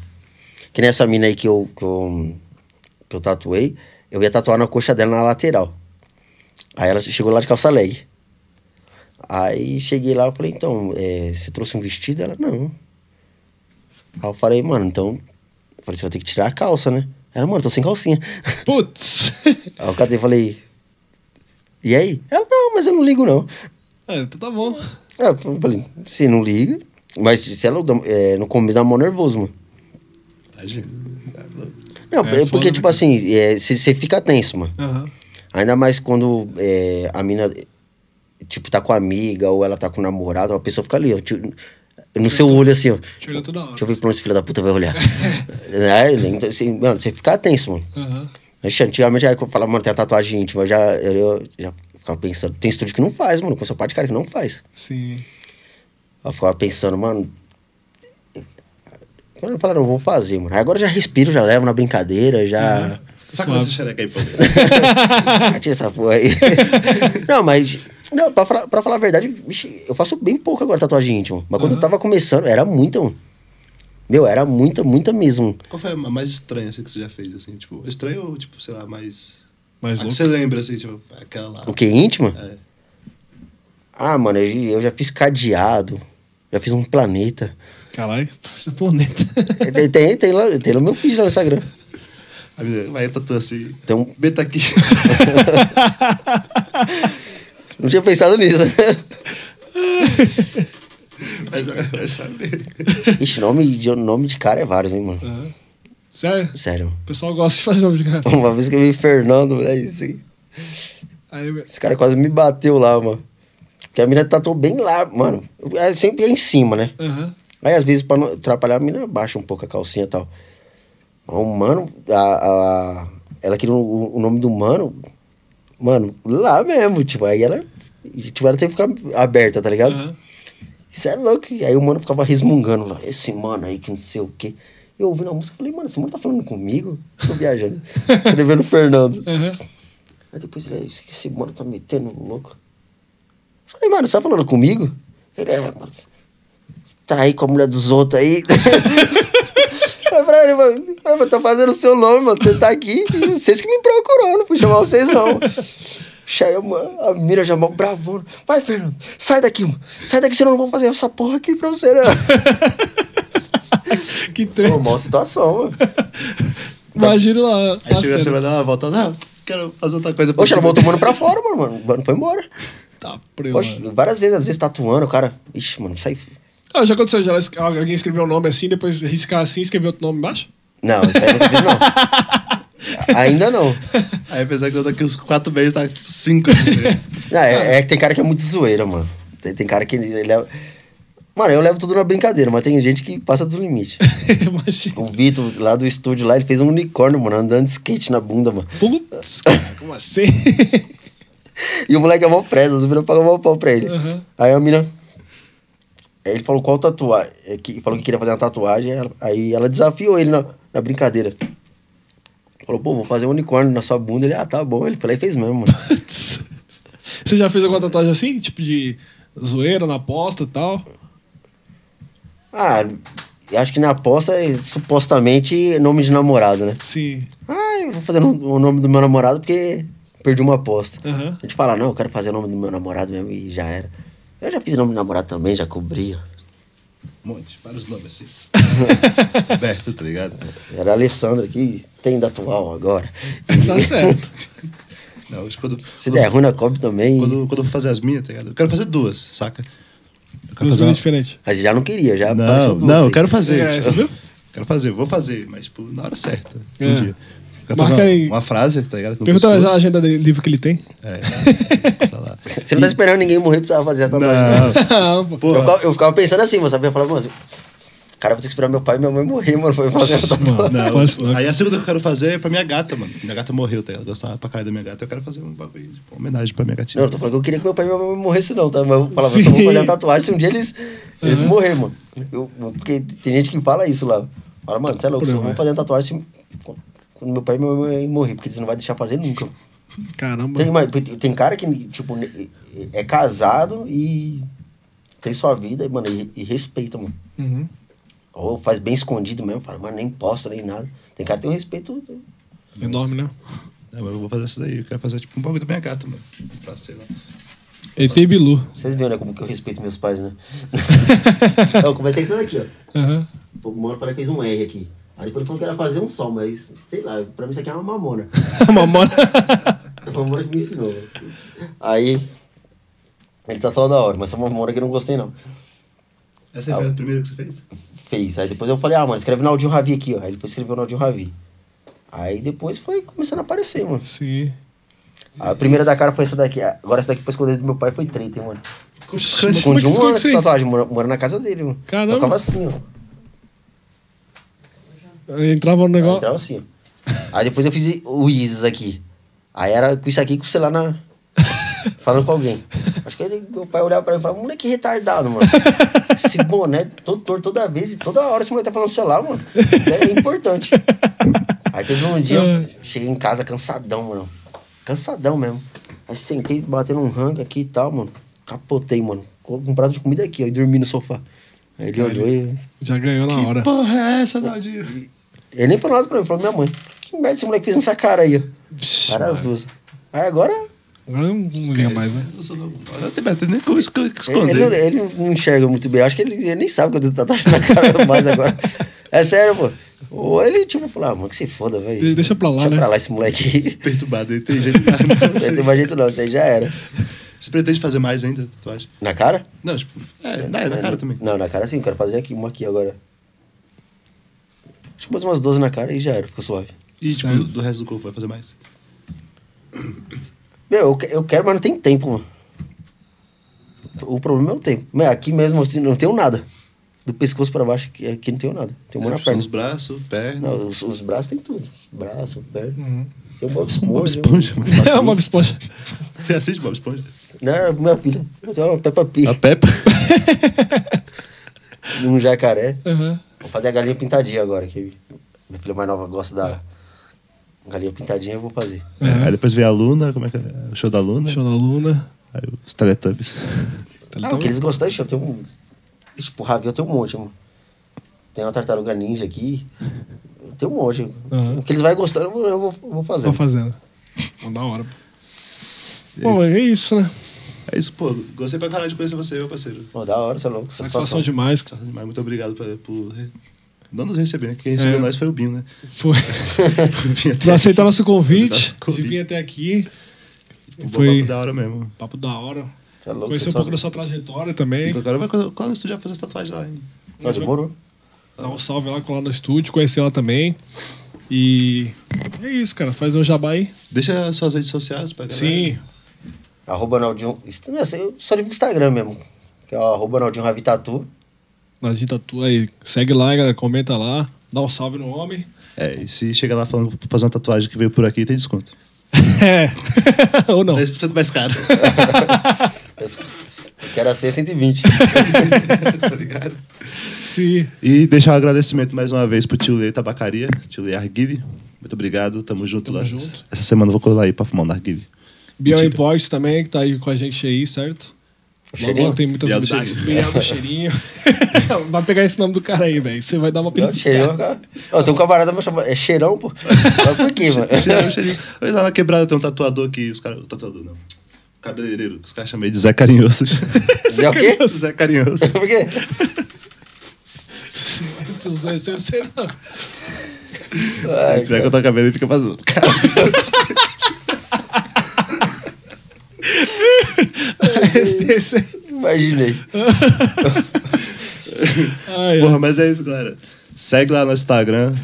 Que nem essa mina aí que eu, que eu, que eu tatuei, eu ia tatuar na coxa dela na lateral. Aí ela chegou lá de calça leg. Aí cheguei lá e falei, então, é, você trouxe um vestido? Ela, não. Aí eu falei, mano, então. Eu falei, você vai ter que tirar a calça, né? Ela, mano, tô sem calcinha. Putz! Aí eu catei e falei, e aí? Ela, não, mas eu não ligo não. é, então tá bom. Aí eu falei, se não liga, mas se ela, é, no começo dá mó nervoso, mano. Imagina. Não, É, é porque, né, tipo assim, você fica tenso, mano. Aham. Ainda mais quando é, a mina, tipo, tá com a amiga ou ela tá com o namorado, a pessoa fica ali, ó, tipo, no seu olho assim, ó. Te olhou toda hora. Deixa eu ver pra onde esse filho da puta vai olhar. é, então, assim, mano, você fica tenso, mano. Ixi, Antigamente, aí eu falava, mano, tem a tatuagem íntima. Eu já, eu, eu já ficava pensando. Tem estúdio que não faz, mano. Com essa parte de cara que não faz. Sim. Eu ficava pensando, mano. Eu falei, não, vou fazer, mano. Aí agora eu já respiro, já levo na brincadeira, já. Saca Suave. essa xereca aí, pô. Tira essa porra aí. não, mas. Não, pra falar, pra falar a verdade, bicho, eu faço bem pouco agora tatuagem íntima. Mas quando eu Aham. tava começando, era muita, mano. Meu, era muita, muita mesmo. Qual foi a mais estranha assim, que você já fez, assim? Tipo, estranho ou, tipo, sei lá, mais... Mais a que louco. você lembra, assim, tipo, aquela lá. O que? Íntima? É. Ah, mano, eu, eu já fiz cadeado. Já fiz um planeta. Caralho, planeta. tem, tem, tem, lá, tem no meu feed lá no Instagram. Vai tatu assim. Tem um Beta aqui. Não tinha pensado nisso. Mas ela vai saber. Ixi, nome de, nome de cara é vários, hein, mano. Aham. Sério? Sério. O pessoal gosta de fazer nome de cara. Uma vez que eu vi Fernando, é isso aí. Aí, Esse cara quase me bateu lá, mano. Porque a mina tatuou bem lá, mano. É sempre em cima, né? Aham. Aí, às vezes, pra não atrapalhar, a mina baixa um pouco a calcinha e tal. O mano, a, a- ela queria o, o nome do mano, mano, lá mesmo, tipo, aí ela, tipo, ela teve que ficar aberta, tá ligado? Aham. Isso é louco. E aí o mano ficava resmungando lá, esse mano aí que não sei o quê. Eu ouvindo a música, falei, mano, esse mano tá falando comigo? Tô viajando. Escrevendo o Fernando. Aham. Aí depois ele, "Isso que esse mano tá metendo louco. Falei, mano, você tá falando comigo? Ele, é, mano, tá aí com a mulher dos outros aí. Falei pra ele, mano, eu tô fazendo o seu nome, mano, você tá aqui, vocês que me procurou, não fui chamar vocês não. Cheia, mano, a mira já mal bravona. Vai, Fernando, sai daqui, mano. Sai daqui, senão eu não vou fazer essa porra aqui pra você, não. Que Pô, treta. maior situação, mano. Imagina lá. Aí a chega a cena. semana, ela volta, não, quero fazer outra coisa pra Oxe, ela você." botou o mano pra fora, mano, mano. O mano foi embora. Tá, preu, Oxe, mano. várias vezes, às vezes tatuando, o cara. Ixi, mano, sai. Ah, já aconteceu, já alguém escreveu o nome assim, depois riscar assim e escrever outro nome embaixo? Não, isso aí nunca não. Ainda não. Aí apesar que eu daqui uns quatro meses, tá tipo cinco. Não, é, é que tem cara que é muito zoeira, mano. Tem, tem cara que ele leva. Mano, eu levo tudo na brincadeira, mas tem gente que passa dos limites. Imagina. O Vitor, lá do estúdio, lá, ele fez um unicórnio, mano, andando de skate na bunda, mano. Putz, cara, como assim? E o moleque é mó presa, os meninos pagam mó pau pra ele. Uhum. Aí a mina. Aí ele falou qual tatuagem. é, que- Falou que queria fazer uma tatuagem. ela- Aí ela desafiou ele na, na brincadeira. Falou, pô, vou fazer um unicórnio na sua bunda. Ele, ah, tá bom. Ele falou, e fez mesmo, mano. Você já fez alguma tatuagem assim? Tipo de zoeira na aposta e tal? Ah, acho que na aposta é supostamente nome de namorado, né? Sim. Ah, eu vou fazer o nome do meu namorado porque perdi uma aposta. Aham. A gente fala, não, eu quero fazer o nome do meu namorado mesmo e já era. Eu já fiz nome do namorado também, já cobria. Um monte, vários nomes assim. Aberto, tá ligado? Era a Alessandra que tem da atual agora. Tá certo. Não, hoje quando, Se der ruim na cobre também. quando, quando eu for fazer as minhas, tá ligado? Eu quero fazer duas, saca? Eu quero Duas fazer uma- diferentes. Mas já não queria, já Não, não, eu quero fazer. É, tipo, você viu? Quero fazer, vou fazer, mas tipo, na hora certa. Um É. dia. Marca aí. uma, uma frase, tá ligado? Pergunta a agenda de livro que ele tem. É. sei lá. Você não tá esperando ninguém morrer pra fazer essa tatuagem. Não, Ah, pô. Eu ficava, eu ficava pensando assim, mano, sabe? Eu falava, mano, cara, vou ter que esperar meu pai e minha mãe morrer, mano, foi fazer essa tatuagem. Não, não. aí a segunda que eu quero fazer é pra minha gata, mano. Minha gata morreu, tá ligado? Eu gostava pra caralho da minha gata. Eu quero fazer um bagulho, tipo, uma homenagem pra minha gatinha. Não, eu tô falando que eu queria que meu pai e minha mãe morressem, não, tá? Mas eu falava, Sim. eu só vou fazer a tatuagem se um dia eles, eles Uhum. morrerem, mano. Eu, porque tem gente que fala isso lá. Fala, mano, você é louco, só vou fazer a tatuagem se- quando meu pai e minha mãe morrer, porque eles não vão deixar fazer nunca. Caramba. Tem, mas tem cara que, tipo, é casado e tem sua vida, mano, e, e respeita, mano. Uhum. Ou faz bem escondido mesmo, fala, mano, nem posta, nem nada. Tem cara que tem um respeito. Enorme, né? Não, mas eu vou fazer isso daí. Eu quero fazer, tipo, um bagulho da minha gata, mano. Pra sei lá. Ele tem Bilu. Vocês viram, né, como que eu respeito meus pais, né? eu comecei com isso daqui, ó. Aham. O falou que fez um R aqui. Aí depois ele falou que era fazer um sol, mas sei lá, pra mim isso aqui é uma mamona. Mamona. Foi a mamona que me ensinou. Aí. Ele tá toda hora, mas essa mamona que eu não gostei não. Essa aí foi a primeira que você fez? Fez. Aí depois eu falei, ah, mano, escreve no Audio Ravi aqui, ó. Aí ele foi escrever no Audio Ravi. Aí depois foi começando a aparecer, mano. Sim. A primeira da cara foi essa daqui. Agora essa daqui pra esconder do meu pai foi treta, hein, mano. É Escondi um ano essa tatuagem, mora, mora na casa dele, mano. Caramba. Eu ficava assim, ó. Entrava no negócio. entrava assim. Aí depois eu fiz o Isis aqui. Aí era com isso aqui com o celular na. Falando com alguém. Acho que ele, meu pai olhava pra mim e falava, moleque retardado, mano. Esse boné todo torto toda vez e toda hora esse moleque tá falando celular, mano. É importante. Aí teve um dia, eu cheguei em casa cansadão, mano. Cansadão mesmo. Aí sentei, batendo um rango aqui e tal, mano. Capotei, mano. Com um prato de comida aqui, ó, e dormi no sofá. Aí ele olhou e. Já ganhou na hora. Porra, é essa, Naldinho? Ele nem falou nada pra mim, falou minha mãe. Que merda esse moleque fez nessa cara aí, ó. Vixe, Cara, as duas. Aí agora, Agora não liga mais, né? Eu tenho nem como esco- ele, esconder. ele, não- ele não enxerga muito bem. Acho que ele, ele nem sabe que eu tenho tatuagem na cara mais agora. É sério, pô. Ou ele, tipo, falou, ah, mano, que se foda, velho. Deixa pra lá, Deixa né? pra lá esse moleque aí. Perturbado, ele tem jeito. Não tem mais jeito não, isso aí já era. Você pretende fazer mais ainda, tatuagem? Na cara? Não, tipo, é, na, na cara também. Não, na cara sim, quero fazer aqui, uma aqui agora. Acho que mais umas 12 na cara e já era, fica suave. E, tipo, Sério? do resto do corpo vai fazer mais? Meu, eu, eu quero, mas não tem tempo, mano. O problema é o tempo. Meu, aqui mesmo eu não tenho nada. do pescoço pra baixo, aqui, aqui não tenho nada. Tem uma na perna. Os braços, perna. Não, os, os braços tem tudo. Braço, perna. Uhum. Tem o Bob Esponja. Bob Esponja. um- É uma esponja. Você assiste Bob Esponja? Não, minha filha. Eu tenho uma Peppa Pig. A Peppa. Um jacaré. Uhum. Vou fazer a galinha pintadinha agora, que minha filha mais nova gosta da galinha pintadinha, eu vou fazer. Aí depois vem a Luna, como é que é? O show da Luna. Show da Luna. Aí os Teletubbies. Ah, o que eles gostam, eu tenho um. Ixi, pro Ravi eu tenho um monte, mano. Tem uma tartaruga ninja aqui. Eu tenho um monte. Aham. O que eles vão gostando, eu vou, eu vou, eu vou fazendo. Da hora. Bom, é isso, né? É isso, pô. Gostei pra caralho de conhecer você, meu parceiro. Pô, da hora, você é louco. Satisfação demais, cara. Mas muito obrigado por, não nos receber, né? Quem recebeu É. nós foi o Binho, né? Foi. Por aceitar aqui. nosso convite, de vir até aqui. Um Foi papo da hora mesmo. papo da hora. É louco. Conhecer um pouco só- da sua trajetória E também. agora vai colar no estúdio fazer tatuagem lá, hein? Nós demorou. Dar um salve lá, colar no estúdio, conhecer ela também. E é isso, cara. Fazer um jabá aí. Deixa suas redes sociais pra galera. Sim. Arroba Naldinho. Isso não Eu só divulgo Instagram mesmo. Que é o arroba Naldinho Ravitatu. Tatu aí. Segue lá, galera. Comenta lá. Dá um salve no homem. É, e se chegar lá falando que vou fazer uma tatuagem que veio por aqui, tem desconto. É. Ou não. 10% mais caro. Eu quero ser 120. tá ligado? Sim. E deixar um agradecimento mais uma vez pro tio Lê Tabacaria, tio Lê Arguile. Muito obrigado, tamo junto Tamo lá. junto. Essa semana eu vou colar aí pra fumar um narguile. Biel. Imports também, que tá aí com a gente aí, certo? Logo, Cheirinho? logo tem muitas Biel do novidades. Cheirinho. Biel do Cheirinho. vai pegar esse nome do cara aí, velho. Você vai dar uma Não, cheirão, cara. Ó, tem um camarada me chamando. É cheirão, pô. Mas por quê, mano? Cheirinho, cheirinho. Olha lá na quebrada tem um tatuador que os caras. Tatuador não. Cabeleireiro, que os caras chamam ele de Zé Carinhoso. É o quê? Zé Carinhoso. Por quê? Não sei, sei não. Ai, Se vai cortar o cabelo, ele fica vazando. Imaginei. Ai, Porra, mas é isso, galera. Segue lá no Instagram,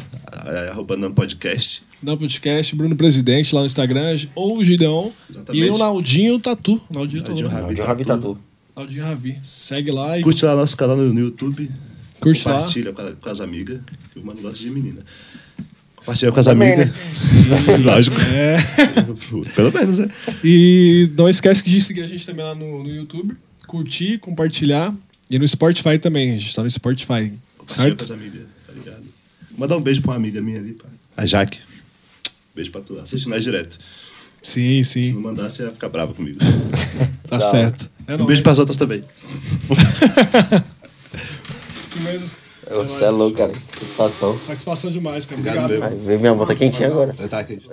é, arroba Nam Podcast. Dá podcast, Bruno Presidente lá no Instagram, ou o Gideon. Exatamente. E o Naldinho Tatu. Naldinho Tatu. Naldinho Ravi. Naldinho Ravitatu. Naldinho Ravi. Segue lá e Curte lá nosso canal no YouTube. curte lá. Compartilha com, a- com as amigas. Que o mano gosta de menina. Compartilha com as Também, amigas. Lógico. É. Pelo menos, né? E não esquece de seguir a gente também lá no, no YouTube. Curtir, compartilhar. E no Spotify também. A gente tá no Spotify. Compartilha com as Certo? amigas, tá ligado? Mandar um beijo pra uma amiga minha ali, pá. A Jaque. Beijo pra tu. Assiste nós direto. Sim, Se sim. não mandar, você vai ficar brava comigo. Tá Da certo. É um nóis. beijo pras outras também. Firmeza. Você é louco, cara. Satisfação. Satisfação demais, cara. Obrigado Obrigado. minha moto quentinha agora. Tá, quente.